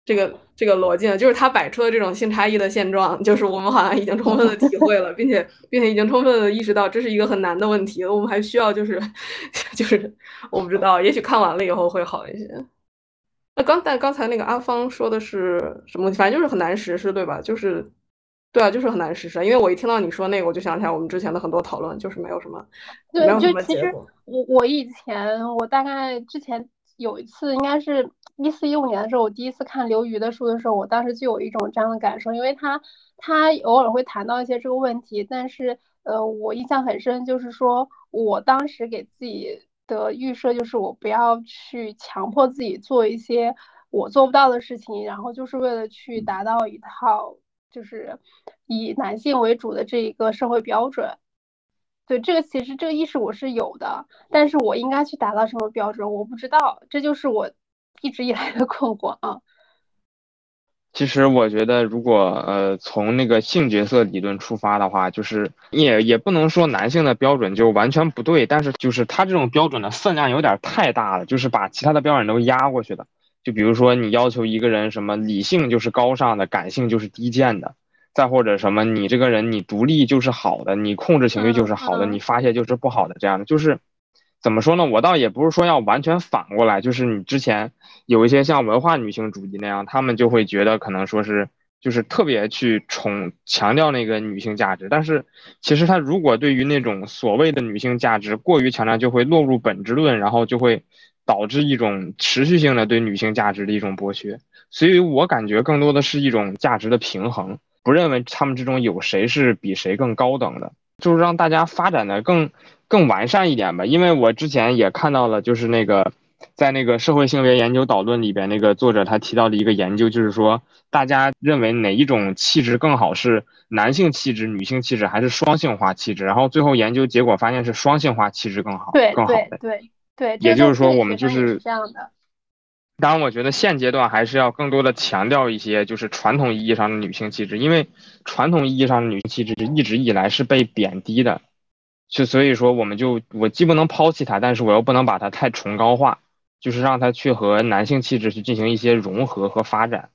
这个这个逻辑呢，就是他摆出的这种性差异的现状，就是我们好像已经充分的体会了，并且并且已经充分的意识到这是一个很难的问题，我们还需要就是 [LAUGHS] 就是我不知道，也许看完了以后会好一些。那刚但刚才那个阿芳说的是什么？反正就是很难实施，对吧？就是对啊，就是很难实施。因为我一听到你说那个，我就想起来我们之前的很多讨论，就是没有什么没有什么结果。我我以前我大概之前有一次应该是。一四一五年的时候，我第一次看刘瑜的书的时候，我当时就有一种这样的感受，因为他他偶尔会谈到一些这个问题，但是呃，我印象很深，就是说我当时给自己的预设就是我不要去强迫自己做一些我做不到的事情，然后就是为了去达到一套就是以男性为主的这一个社会标准。对这个其实这个意识我是有的，但是我应该去达到什么标准，我不知道，这就是我。一直以来的困惑啊。其实我觉得，如果呃从那个性角色理论出发的话，就是也也不能说男性的标准就完全不对，但是就是他这种标准的分量有点太大了，就是把其他的标准都压过去的。就比如说你要求一个人什么理性就是高尚的，感性就是低贱的，再或者什么你这个人你独立就是好的，你控制情绪就是好的，你发泄就是不好的，这样的就是。怎么说呢？我倒也不是说要完全反过来，就是你之前有一些像文化女性主义那样，他们就会觉得可能说是就是特别去崇强调那个女性价值，但是其实他如果对于那种所谓的女性价值过于强调，就会落入本质论，然后就会导致一种持续性的对女性价值的一种剥削。所以我感觉更多的是一种价值的平衡，不认为他们之中有谁是比谁更高等的。就是让大家发展的更更完善一点吧。因为我之前也看到了，就是那个在那个社会性别研究导论里边，那个作者他提到的一个研究，就是说大家认为哪一种气质更好，是男性气质、女性气质，还是双性化气质？然后最后研究结果发现是双性化气质更好，对更好的。对对，也就是说我们就是这样的。当然，我觉得现阶段还是要更多的强调一些，就是传统意义上的女性气质，因为传统意义上的女性气质一直以来是被贬低的，就所以说我们就我既不能抛弃它，但是我又不能把它太崇高化，就是让它去和男性气质去进行一些融合和发展。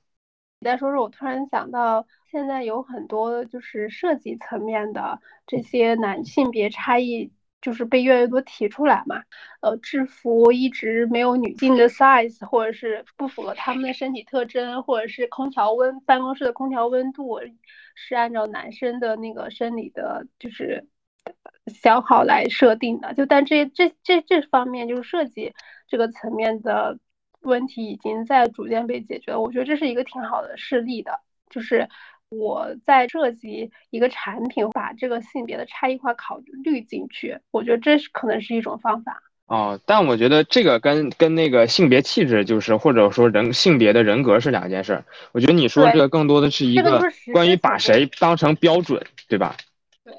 你再说说，我突然想到，现在有很多就是设计层面的这些男性别差异。就是被越来越多提出来嘛，呃，制服一直没有女性的 size，或者是不符合他们的身体特征，或者是空调温办公室的空调温度是按照男生的那个生理的，就是消耗来设定的。就但这这这这方面就是设计这个层面的问题已经在逐渐被解决了，我觉得这是一个挺好的事例的，就是。我在设计一个产品，把这个性别的差异化考虑进去，我觉得这是可能是一种方法。哦，但我觉得这个跟跟那个性别气质，就是或者说人性别的人格是两件事。我觉得你说这个更多的是一个关于把谁当成标准，对吧？对，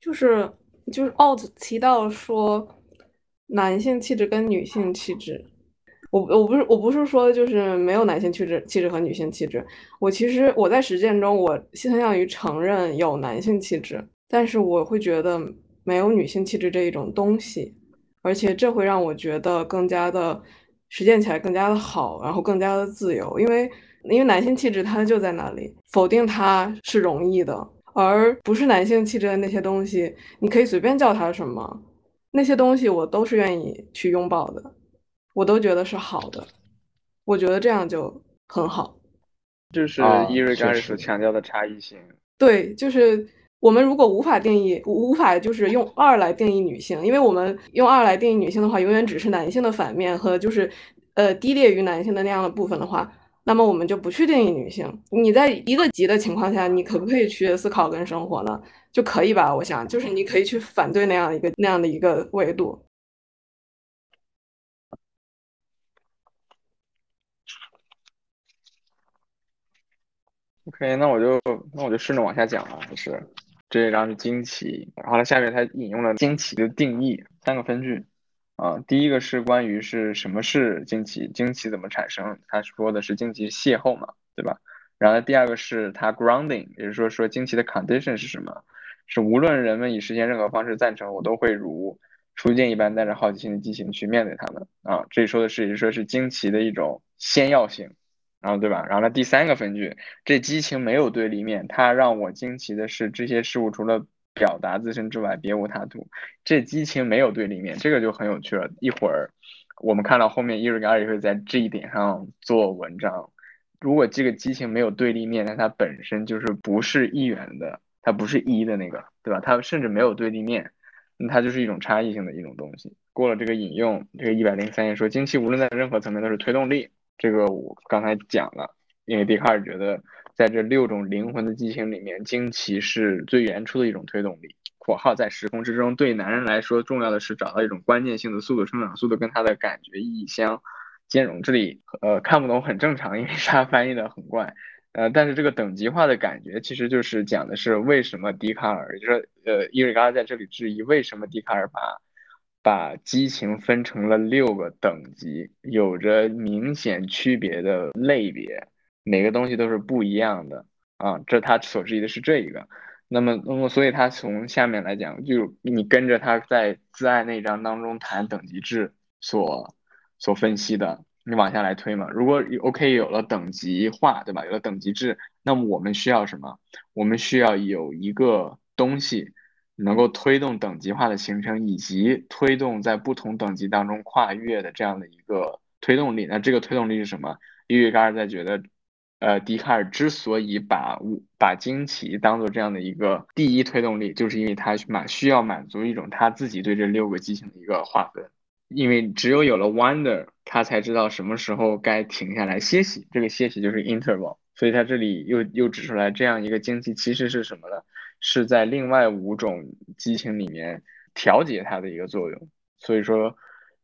就是就是 out 提到说男性气质跟女性气质。我我不是我不是说就是没有男性气质气质和女性气质，我其实我在实践中我倾向于承认有男性气质，但是我会觉得没有女性气质这一种东西，而且这会让我觉得更加的实践起来更加的好，然后更加的自由，因为因为男性气质它就在那里，否定它是容易的，而不是男性气质的那些东西，你可以随便叫它什么，那些东西我都是愿意去拥抱的。我都觉得是好的，我觉得这样就很好。就是伊瑞刚才所强调的差异性。对，就是我们如果无法定义，无法就是用二来定义女性，因为我们用二来定义女性的话，永远只是男性的反面和就是呃低劣于男性的那样的部分的话，那么我们就不去定义女性。你在一个级的情况下，你可不可以去思考跟生活呢？就可以吧？我想，就是你可以去反对那样一个那样的一个维度。OK，那我就那我就顺着往下讲了，就是这一章是惊奇，然后呢，下面它引用了惊奇的定义三个分句，啊，第一个是关于是什么是惊奇，惊奇怎么产生，他说的是惊奇邂逅嘛，对吧？然后第二个是他 grounding，也就是说说惊奇的 condition 是什么？是无论人们以实现任何方式赞成，我都会如初见一般带着好奇心的激情去面对他们，啊，这里说的是也就是说是惊奇的一种先要性。然后对吧？然后呢？第三个分句，这激情没有对立面。它让我惊奇的是，这些事物除了表达自身之外，别无他途。这激情没有对立面，这个就很有趣了。一会儿我们看到后面，伊瑞嘎也会在这一点上做文章。如果这个激情没有对立面，那它本身就是不是一元的，它不是一的那个，对吧？它甚至没有对立面，那它就是一种差异性的一种东西。过了这个引用，这个一百零三页说，惊奇无论在任何层面都是推动力。这个我刚才讲了，因为笛卡尔觉得，在这六种灵魂的激情里面，惊奇是最原初的一种推动力。括号在时空之中，对男人来说，重要的是找到一种关键性的速度，生长速度跟他的感觉意义相兼容。这里呃看不懂很正常，因为他翻译的很怪。呃，但是这个等级化的感觉，其实就是讲的是为什么笛卡尔，就是呃伊瑞嘎在这里质疑为什么笛卡尔把。把激情分成了六个等级，有着明显区别的类别，每个东西都是不一样的啊。这他所质疑的是这一个。那么，那么，所以他从下面来讲，就你跟着他在自爱那章当中谈等级制所所分析的，你往下来推嘛。如果 OK 有了等级化，对吧？有了等级制，那么我们需要什么？我们需要有一个东西。能够推动等级化的形成，以及推动在不同等级当中跨越的这样的一个推动力。那这个推动力是什么？因为刚才在觉得，呃，笛卡尔之所以把把惊奇当做这样的一个第一推动力，就是因为他满需要满足一种他自己对这六个激情的一个划分。因为只有有了 wonder，他才知道什么时候该停下来歇息。这个歇息就是 interval。所以他这里又又指出来这样一个惊奇其实是什么呢？是在另外五种激情里面调节它的一个作用。所以说，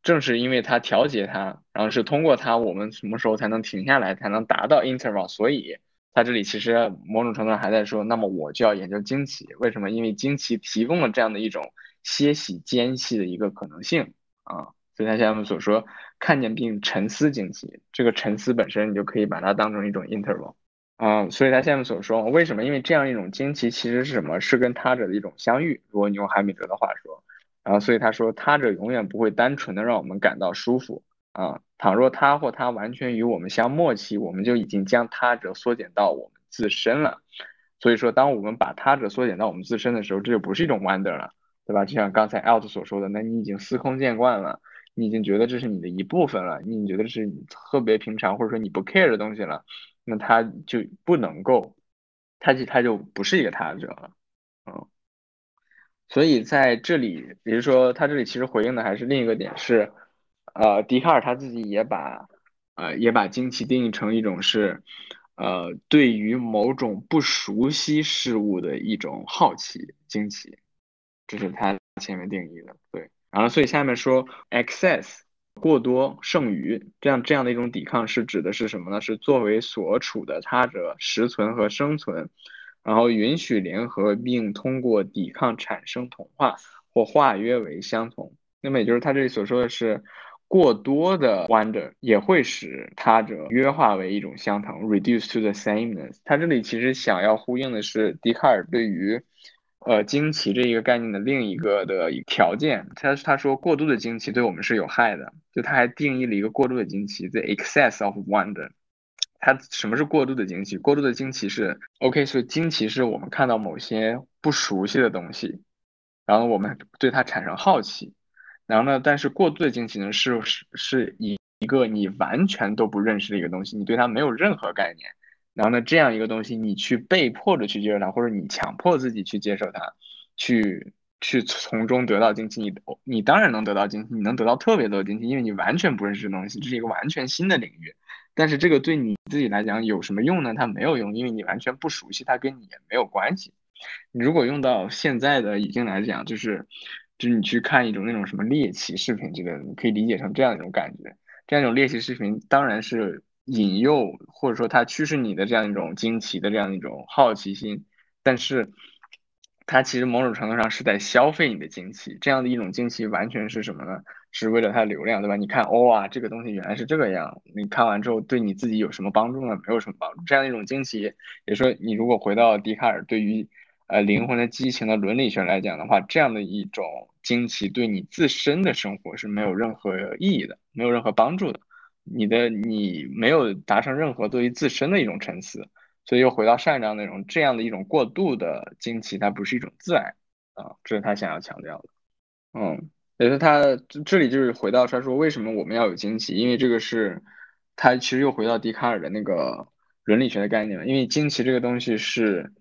正是因为它调节它，然后是通过它，我们什么时候才能停下来，才能达到 interval？所以它这里其实某种程度上还在说，那么我就要研究惊奇，为什么？因为惊奇提供了这样的一种歇息间隙的一个可能性啊。所以他下面所说，看见并沉思惊奇，这个沉思本身你就可以把它当成一种 interval 啊。所以他下面所说，为什么？因为这样一种惊奇其实是什么？是跟他者的一种相遇。如果你用海米哲的话说，然后所以他说，他者永远不会单纯的让我们感到舒服啊。倘若他或他完全与我们相默契，我们就已经将他者缩减到我们自身了。所以说，当我们把他者缩减到我们自身的时候，这就不是一种 wonder 了，对吧？就像刚才 Alt 所说的，那你已经司空见惯了。你已经觉得这是你的一部分了，你觉得是特别平常或者说你不 care 的东西了，那他就不能够，他就他就不是一个他者了，嗯，所以在这里，比如说他这里其实回应的还是另一个点是，呃，笛卡尔他自己也把，呃，也把惊奇定义成一种是，呃，对于某种不熟悉事物的一种好奇惊奇，这是他前面定义的，对。然后，所以下面说，excess 过多剩余，这样这样的一种抵抗是指的是什么呢？是作为所处的他者实存和生存，然后允许联合并通过抵抗产生同化或化约为相同。那么也就是他这里所说的是，过多的 wonder 也会使他者约化为一种相同，reduce to the sameness。他这里其实想要呼应的是笛卡尔对于。呃，惊奇这一个概念的另一个的条件，他他说过度的惊奇对我们是有害的，就他还定义了一个过度的惊奇，the excess of wonder。他什么是过度的惊奇？过度的惊奇是 OK，所以惊奇是我们看到某些不熟悉的东西，然后我们对它产生好奇，然后呢，但是过度的惊奇呢是是是以一个你完全都不认识的一个东西，你对它没有任何概念。然后呢，这样一个东西，你去被迫的去接受它，或者你强迫自己去接受它，去去从中得到惊喜，你你当然能得到惊喜，你能得到特别多的惊喜，因为你完全不认识东西，这是一个完全新的领域。但是这个对你自己来讲有什么用呢？它没有用，因为你完全不熟悉它，跟你也没有关系。你如果用到现在的语境来讲，就是就是你去看一种那种什么猎奇视频之类的，你可以理解成这样一种感觉。这样一种猎奇视频当然是。引诱或者说它驱使你的这样一种惊奇的这样一种好奇心，但是它其实某种程度上是在消费你的惊奇。这样的一种惊奇完全是什么呢？是为了它流量，对吧？你看，哦哇，这个东西原来是这个样。你看完之后对你自己有什么帮助呢？没有什么帮助。这样一种惊奇，也说你如果回到笛卡尔对于呃灵魂的激情的伦理学来讲的话，这样的一种惊奇对你自身的生活是没有任何意义的，没有任何帮助的。你的你没有达成任何对于自身的一种沉思，所以又回到上一章内容，这样的一种过度的惊奇，它不是一种自爱啊，这是他想要强调的。嗯，也是他这里就是回到他说为什么我们要有惊奇，因为这个是他其实又回到笛卡尔的那个伦理学的概念了，因为惊奇这个东西是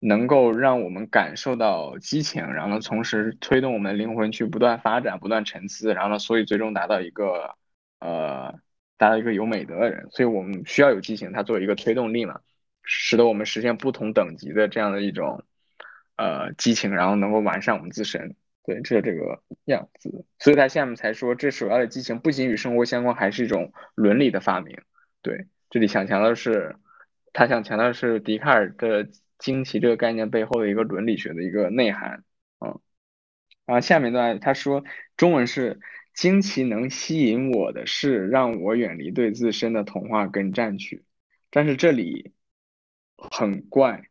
能够让我们感受到激情，然后呢，同时推动我们灵魂去不断发展、不断沉思，然后呢，所以最终达到一个呃。达到一个有美德的人，所以我们需要有激情，它作为一个推动力嘛，使得我们实现不同等级的这样的一种呃激情，然后能够完善我们自身。对，这是这个样子。所以他下面才说，这首要的激情不仅与生活相关，还是一种伦理的发明。对，这里想强调的是，他想强调的是笛卡尔的惊奇这个概念背后的一个伦理学的一个内涵。嗯，然后下面段他说，中文是。惊奇能吸引我的是让我远离对自身的童话跟占据，但是这里很怪，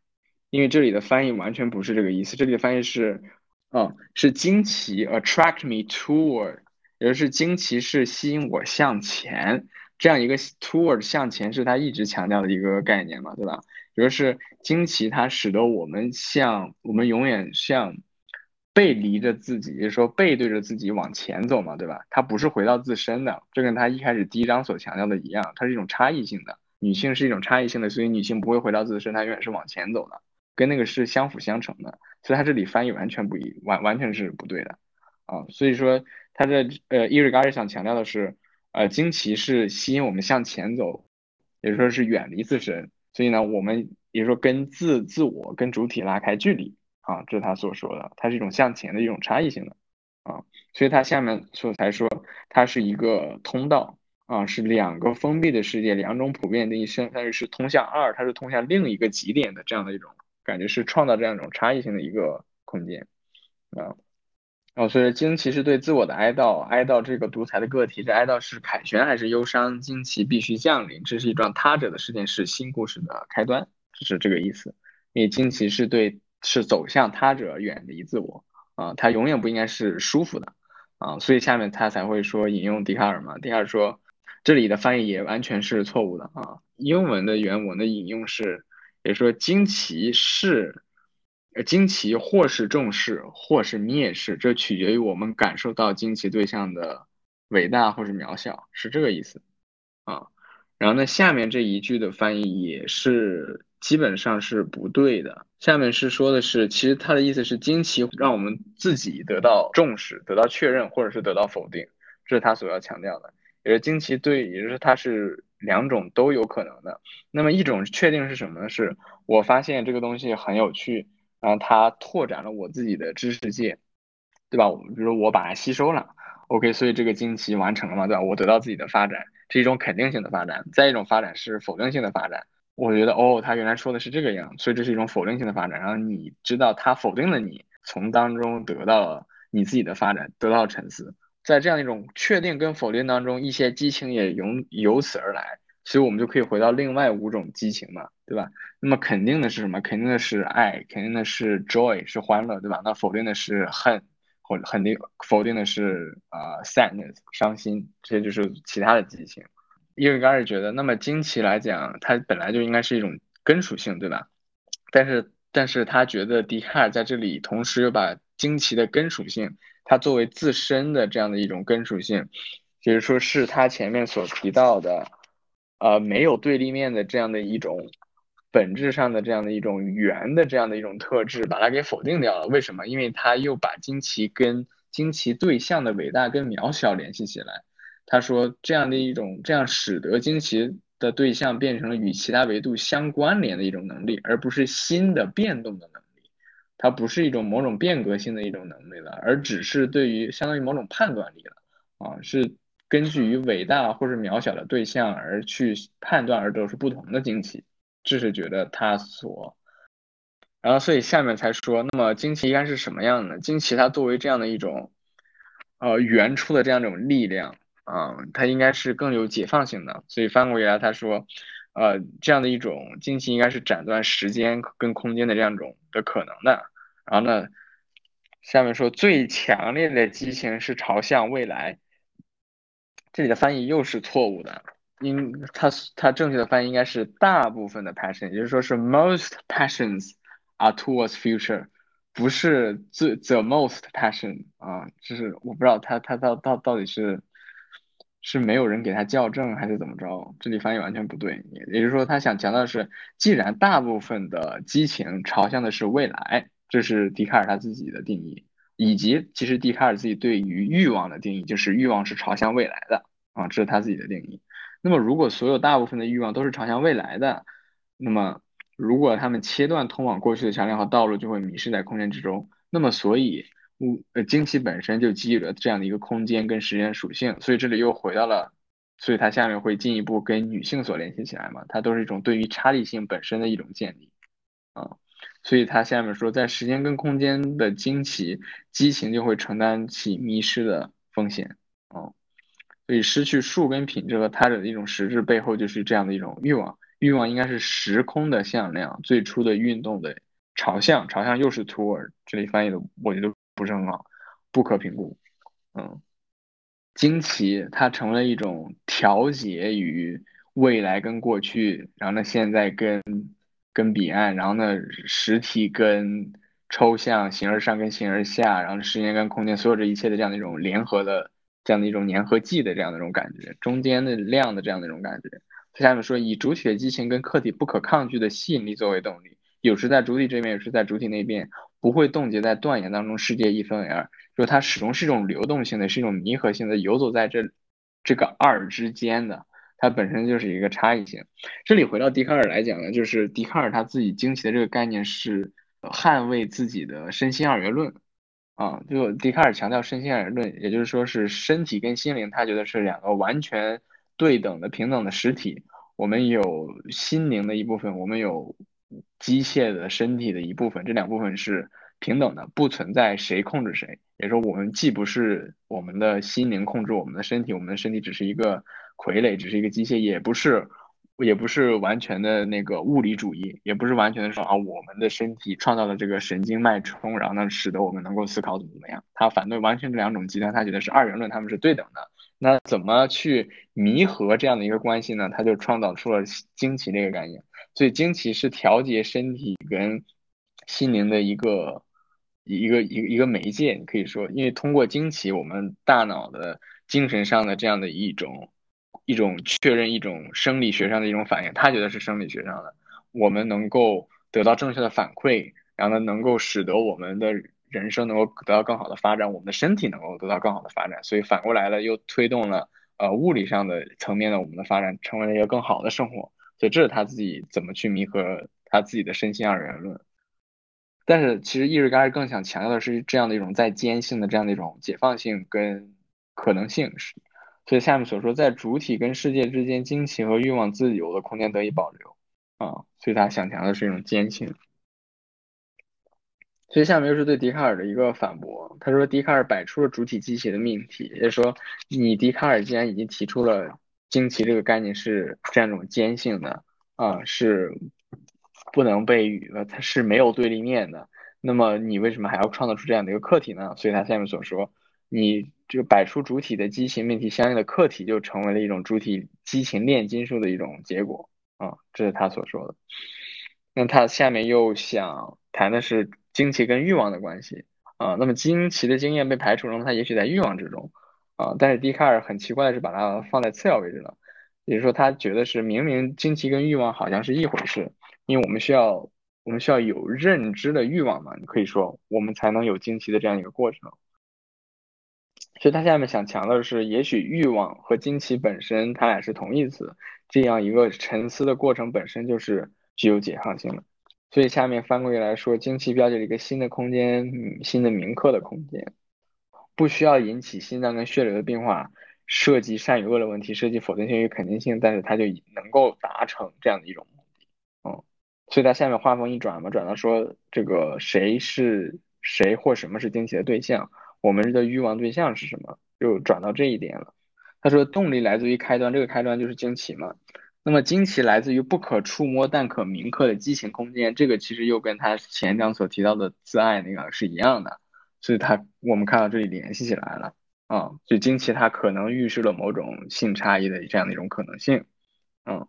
因为这里的翻译完全不是这个意思。这里的翻译是，嗯，是惊奇 attract me toward，也就是惊奇是吸引我向前，这样一个 toward 向前是他一直强调的一个概念嘛，对吧？也就是惊奇它使得我们向我们永远向。背离着自己，也就是说背对着自己往前走嘛，对吧？它不是回到自身的，这跟他一开始第一章所强调的一样，它是一种差异性的。女性是一种差异性的，所以女性不会回到自身，她永远是往前走的，跟那个是相辅相成的。所以他这里翻译完全不一，完完全是不对的啊。所以说他的呃伊瑞嘎尔想强调的是，呃惊奇是吸引我们向前走，也就说是远离自身。所以呢，我们也就说跟自自我跟主体拉开距离。啊，这是他所说的，它是一种向前的一种差异性的啊，所以他下面所才说它是一个通道啊，是两个封闭的世界，两种普遍定义，相当于是通向二，它是通向另一个极点的这样的一种感觉，是创造这样一种差异性的一个空间啊。哦，所以惊奇是对自我的哀悼，哀悼这个独裁的个体，这哀悼是凯旋还是忧伤？惊奇必须降临，这是一桩他者的事件，是新故事的开端，这是这个意思。因为惊奇是对，是走向他者，远离自我啊，他永远不应该是舒服的啊，所以下面他才会说引用笛卡尔嘛。笛卡尔说，这里的翻译也完全是错误的啊，英文的原文的引用是，也说惊奇是。惊奇或是重视，或是蔑视，这取决于我们感受到惊奇对象的伟大或是渺小，是这个意思啊。然后呢，下面这一句的翻译也是基本上是不对的。下面是说的是，其实他的意思是惊奇让我们自己得到重视、得到确认，或者是得到否定，这是他所要强调的。也是惊奇对，也就是它是两种都有可能的。那么一种确定是什么呢？是我发现这个东西很有趣。然后它拓展了我自己的知识界，对吧？比如我把它吸收了，OK，所以这个惊奇完成了嘛，对吧？我得到自己的发展是一种肯定性的发展，再一种发展是否定性的发展。我觉得哦，他原来说的是这个样，所以这是一种否定性的发展。然后你知道他否定了你，从当中得到了你自己的发展，得到沉思，在这样一种确定跟否定当中，一些激情也由由此而来。所以我们就可以回到另外五种激情嘛，对吧？那么肯定的是什么？肯定的是爱，肯定的是 joy，是欢乐，对吧？那否定的是恨，或肯定否定的是啊 sadness，伤心，这些就是其他的激情。因为刚才觉得，那么惊奇来讲，它本来就应该是一种根属性，对吧？但是，但是他觉得笛卡尔在这里同时又把惊奇的根属性，它作为自身的这样的一种根属性，就是说是他前面所提到的。呃，没有对立面的这样的一种本质上的这样的一种圆的这样的一种特质，把它给否定掉了。为什么？因为他又把惊奇跟惊奇对象的伟大跟渺小联系起来。他说这样的一种，这样使得惊奇的对象变成了与其他维度相关联的一种能力，而不是新的变动的能力。它不是一种某种变革性的一种能力了，而只是对于相当于某种判断力了啊，是。根据于伟大或是渺小的对象而去判断而得出不同的惊奇，这是觉得他所，然后所以下面才说，那么惊奇应该是什么样的？惊奇它作为这样的一种，呃，原初的这样一种力量啊，它应该是更有解放性的。所以翻过来他说，呃，这样的一种惊奇应该是斩断时间跟空间的这样种的可能的。然后呢，下面说最强烈的激情是朝向未来。这里的翻译又是错误的，应它它正确的翻译应该是大部分的 passion，也就是说是 most passions are towards future，不是最 the most passion 啊，就是我不知道他他到到到底是是没有人给他校正还是怎么着，这里翻译完全不对，也就是说他想强调的是，既然大部分的激情朝向的是未来，这是笛卡尔他自己的定义。以及其实笛卡尔自己对于欲望的定义，就是欲望是朝向未来的啊，这是他自己的定义。那么如果所有大部分的欲望都是朝向未来的，那么如果他们切断通往过去的桥梁和道路，就会迷失在空间之中。那么所以物呃惊奇本身就给予了这样的一个空间跟时间属性。所以这里又回到了，所以它下面会进一步跟女性所联系起来嘛？它都是一种对于差异性本身的一种建立啊。所以他下面说，在时间跟空间的惊奇激情就会承担起迷失的风险，啊，所以失去数跟品质和他者的一种实质背后就是这样的一种欲望，欲望应该是时空的向量，最初的运动的朝向，朝向又是 toward，这里翻译的我觉得不是很好，不可评估，嗯，惊奇它成了一种调节于未来跟过去，然后呢现在跟。跟彼岸，然后呢，实体跟抽象，形而上跟形而下，然后时间跟空间，所有这一切的这样的一种联合的这样的一种粘合剂的这样的一种感觉，中间的量的这样的一种感觉。他下面说，以主体的激情跟客体不可抗拒的吸引力作为动力，有时在主体这边，有时在主体那边，不会冻结在断言当中，世界一分为二，说它始终是一种流动性的，是一种弥合性的，游走在这这个二之间的。它本身就是一个差异性。这里回到笛卡尔来讲呢，就是笛卡尔他自己惊奇的这个概念是捍卫自己的身心二元论。啊，就笛卡尔强调身心二元论，也就是说是身体跟心灵，他觉得是两个完全对等的平等的实体。我们有心灵的一部分，我们有机械的身体的一部分，这两部分是平等的，不存在谁控制谁。也说我们既不是我们的心灵控制我们的身体，我们的身体只是一个傀儡，只是一个机械，也不是。也不是完全的那个物理主义，也不是完全的说啊，我们的身体创造了这个神经脉冲，然后呢，使得我们能够思考怎么怎么样。他反对完全这两种极端，他觉得是二元论，他们是对等的。那怎么去弥合这样的一个关系呢？他就创造出了惊奇这个概念。所以惊奇是调节身体跟心灵的一个一个一个一个媒介，你可以说，因为通过惊奇，我们大脑的精神上的这样的一种。一种确认一种生理学上的一种反应，他觉得是生理学上的，我们能够得到正确的反馈，然后呢，能够使得我们的人生能够得到更好的发展，我们的身体能够得到更好的发展，所以反过来了，又推动了呃物理上的层面的我们的发展，成为了一个更好的生活。所以这是他自己怎么去弥合他自己的身心二元论。但是其实伊瑞嘎更想强调的是这样的一种在坚性的这样的一种解放性跟可能性是。所以下面所说，在主体跟世界之间，惊奇和欲望自由的空间得以保留啊，所以他想强调的是一种坚信。所以下面又是对笛卡尔的一个反驳，他说笛卡尔摆出了主体机器的命题，也就是说，你笛卡尔既然已经提出了惊奇这个概念是这样一种坚信的啊，是不能被呃，它是没有对立面的，那么你为什么还要创造出这样的一个客体呢？所以他下面所说。你这个摆出主体的激情命题相应的客体，就成为了一种主体激情炼金术的一种结果啊，这是他所说的。那他下面又想谈的是惊奇跟欲望的关系啊。那么惊奇的经验被排除了，它也许在欲望之中啊。但是笛卡尔很奇怪的是把它放在次要位置了，也就是说他觉得是明明惊奇跟欲望好像是一回事，因为我们需要我们需要有认知的欲望嘛，你可以说我们才能有惊奇的这样一个过程。所以他下面想强调的是，也许欲望和惊奇本身，它俩是同义词。这样一个沉思的过程本身就是具有解放性的。所以下面翻过来说，惊奇标记了一个新的空间，新的铭刻的空间，不需要引起心脏跟血流的变化，涉及善与恶的问题，涉及否定性与肯定性，但是它就能够达成这样的一种目的。嗯，所以他下面话锋一转嘛，转到说这个谁是谁或什么是惊奇的对象。我们的欲望对象是什么？就转到这一点了。他说，动力来自于开端，这个开端就是惊奇嘛。那么惊奇来自于不可触摸但可铭刻的激情空间，这个其实又跟他前章所提到的自爱那个是一样的。所以他我们看到这里联系起来了啊，就惊奇它可能预示了某种性差异的这样的一种可能性。嗯，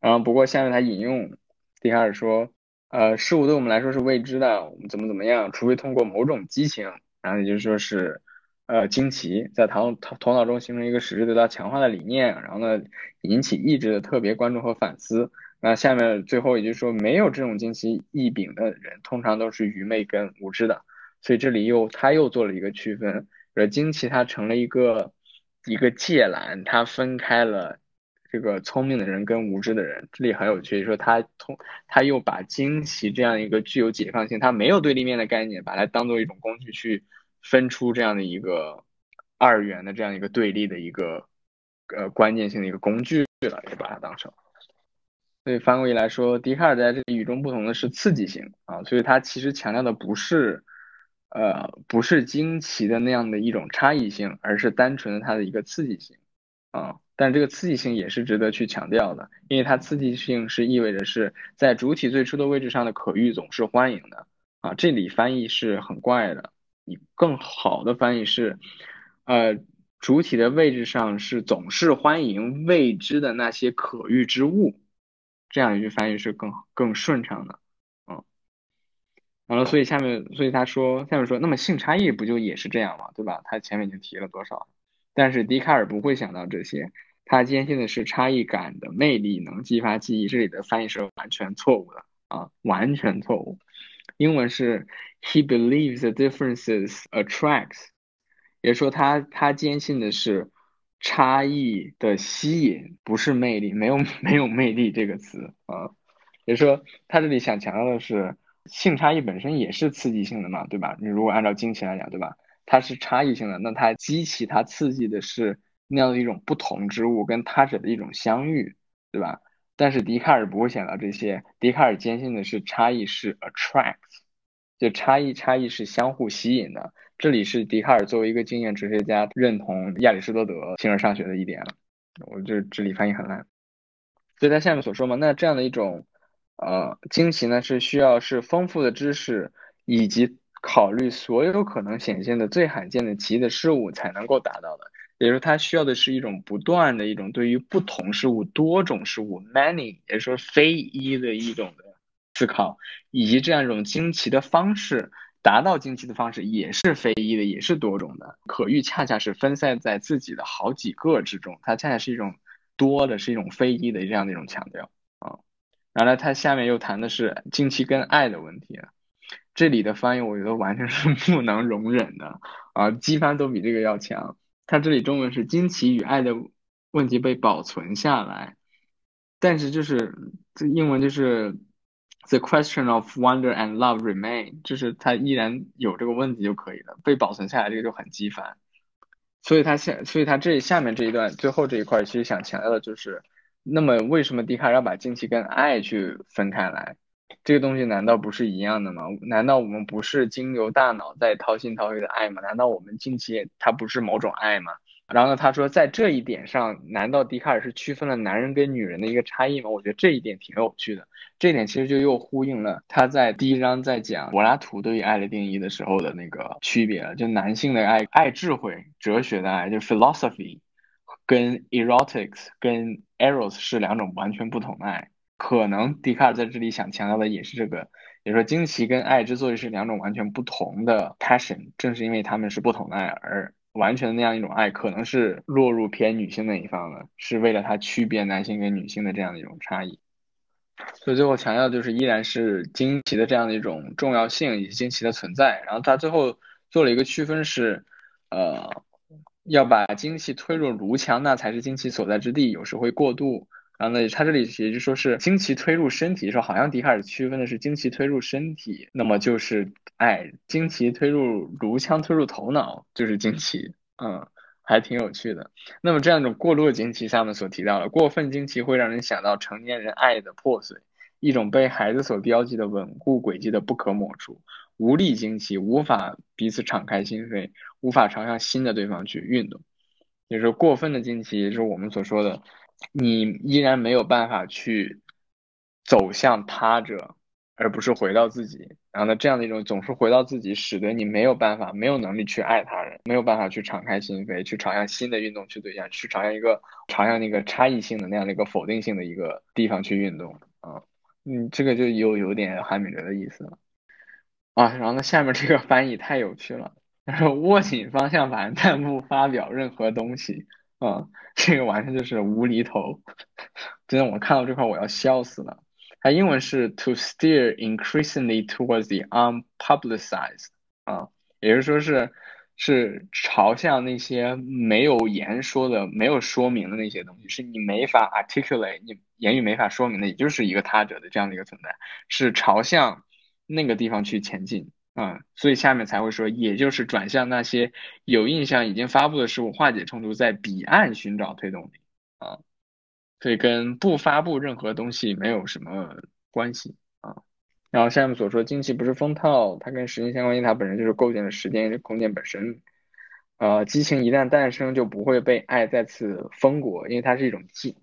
然后不过下面他引用笛卡尔说，呃，事物对我们来说是未知的，我们怎么怎么样，除非通过某种激情。然后也就是说是，呃，惊奇在头头头脑中形成一个使之得到强化的理念，然后呢，引起意志的特别关注和反思。那下面最后也就是说，没有这种惊奇异禀的人，通常都是愚昧跟无知的。所以这里又他又做了一个区分，呃，惊奇它成了一个一个界栏，它分开了这个聪明的人跟无知的人。这里很有趣，说他通他又把惊奇这样一个具有解放性，它没有对立面的概念，把它当做一种工具去。分出这样的一个二元的这样一个对立的一个呃关键性的一个工具了，就把它当成。所以翻过来说，笛卡尔在这里与众不同的是刺激性啊，所以他其实强调的不是呃不是惊奇的那样的一种差异性，而是单纯的它的一个刺激性啊。但这个刺激性也是值得去强调的，因为它刺激性是意味着是在主体最初的位置上的可遇总是欢迎的啊。这里翻译是很怪的。你更好的翻译是，呃，主体的位置上是总是欢迎未知的那些可遇之物，这样一句翻译是更更顺畅的，完了，所以下面，所以他说，下面说，那么性差异不就也是这样吗？对吧？他前面已经提了多少？但是笛卡尔不会想到这些，他坚信的是差异感的魅力能激发记忆，这里的翻译是完全错误的啊，完全错误。英文是 He believes the differences attracts，也说他他坚信的是差异的吸引，不是魅力，没有没有魅力这个词啊。也说他这里想强调的是性差异本身也是刺激性的嘛，对吧？你如果按照惊奇来讲，对吧？它是差异性的，那它激起它刺激的是那样的一种不同之物跟他者的一种相遇，对吧？但是笛卡尔不会想到这些，笛卡尔坚信的是差异是 attract，就差异差异是相互吸引的。这里是笛卡尔作为一个经验哲学家认同亚里士多德形而上学的一点，我就这里翻译很烂。所以他下面所说嘛，那这样的一种呃惊奇呢，是需要是丰富的知识以及考虑所有可能显现的最罕见的奇异的事物才能够达到的。也就是它需要的是一种不断的一种对于不同事物、多种事物 （many） 也就是说非一的一种的思考，以及这样一种惊奇的方式。达到惊奇的方式也是非一的，也是多种的。可欲恰恰是分散在自己的好几个之中，它恰恰是一种多的，是一种非一的这样的一种强调。然后呢，他下面又谈的是惊奇跟爱的问题，这里的翻译我觉得完全是 [LAUGHS] 不能容忍的啊，机翻都比这个要强。他这里中文是惊奇与爱的问题被保存下来，但是就是这英文就是。The question of wonder and love remain，就是它依然有这个问题就可以了，被保存下来这个就很激烦。所以他下，所以他这下面这一段最后这一块其实想强调的就是，那么为什么笛卡尔要把惊奇跟爱去分开来？这个东西难道不是一样的吗？难道我们不是经由大脑在掏心掏肺的爱吗？难道我们惊奇它不是某种爱吗？然后呢，他说在这一点上，难道笛卡尔是区分了男人跟女人的一个差异吗？我觉得这一点挺有趣的。这一点其实就又呼应了他在第一章在讲柏拉图对于爱的定义的时候的那个区别了。就男性的爱，爱智慧、哲学的爱，就 philosophy，跟 erotics、跟 eros 是两种完全不同的爱。可能笛卡尔在这里想强调的也是这个，也就是说惊奇跟爱之所以是两种完全不同的 passion，正是因为他们是不同的爱而。完全的那样一种爱，可能是落入偏女性那一方的，是为了它区别男性跟女性的这样的一种差异。所以最后强调就是依然是惊奇的这样的一种重要性以及惊奇的存在。然后他最后做了一个区分是，呃，要把惊奇推入颅腔，那才是惊奇所在之地，有时会过度。然后呢，他这里也就说是惊奇推入身体，说好像笛卡尔区分的是惊奇推入身体，那么就是哎，惊奇推入颅腔，推入头脑就是惊奇，嗯，还挺有趣的。那么这样一种过度的惊奇，下面所提到的过分惊奇会让人想到成年人爱的破碎，一种被孩子所标记的稳固轨迹的不可抹除。无力惊奇，无法彼此敞开心扉，无法朝向新的对方去运动，也就是过分的惊奇，也是我们所说的。你依然没有办法去走向他者，而不是回到自己。然后呢，这样的一种总是回到自己，使得你没有办法、没有能力去爱他人，没有办法去敞开心扉，去朝向新的运动去对象，去朝向一个朝向那个差异性的那样的一个否定性的一个地方去运动啊。嗯，这个就有有点韩敏哲的意思了啊。然后呢，下面这个翻译太有趣了，他说握紧方向盘，但不发表任何东西。嗯，这个完全就是无厘头，真的，我看到这块我要笑死了。它英文是 to steer increasingly towards the unpublicized，啊，也就是说是是朝向那些没有言说的、没有说明的那些东西，是你没法 articulate，你言语没法说明的，也就是一个他者的这样的一个存在，是朝向那个地方去前进。嗯，所以下面才会说，也就是转向那些有印象已经发布的事物，化解冲突，在彼岸寻找推动力啊，所以跟不发布任何东西没有什么关系啊。然后下面所说，惊奇不是封套，它跟时间相关，因为它本身就是构建了时间空间本身。呃，激情一旦诞生，就不会被爱再次封裹，因为它是一种惊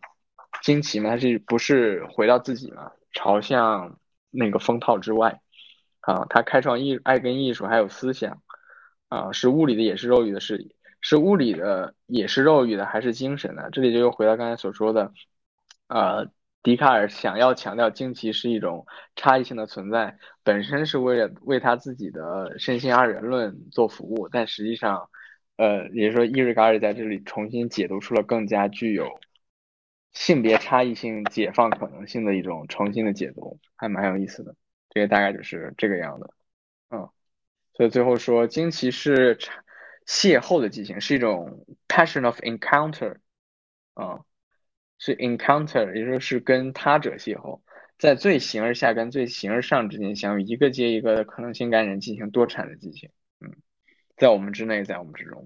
惊奇嘛，它是不是回到自己嘛，朝向那个封套之外。啊，他开创艺爱跟艺术还有思想，啊，是物理的也是肉欲的，是是物理的也是肉欲的，还是精神的？这里就又回到刚才所说的，呃，笛卡尔想要强调惊奇是一种差异性的存在，本身是为了为他自己的身心二元论做服务，但实际上，呃，也就是说，伊瑞卡尔在这里重新解读出了更加具有性别差异性解放可能性的一种重新的解读，还蛮有意思的。这个大概就是这个样的，嗯，所以最后说，惊奇是邂逅的激情，是一种 passion of encounter，啊，是 encounter，也就是跟他者邂逅。在最形而下跟最形而上之间相遇，一个接一个的可能性感染进行多产的进行。嗯，在我们之内，在我们之中。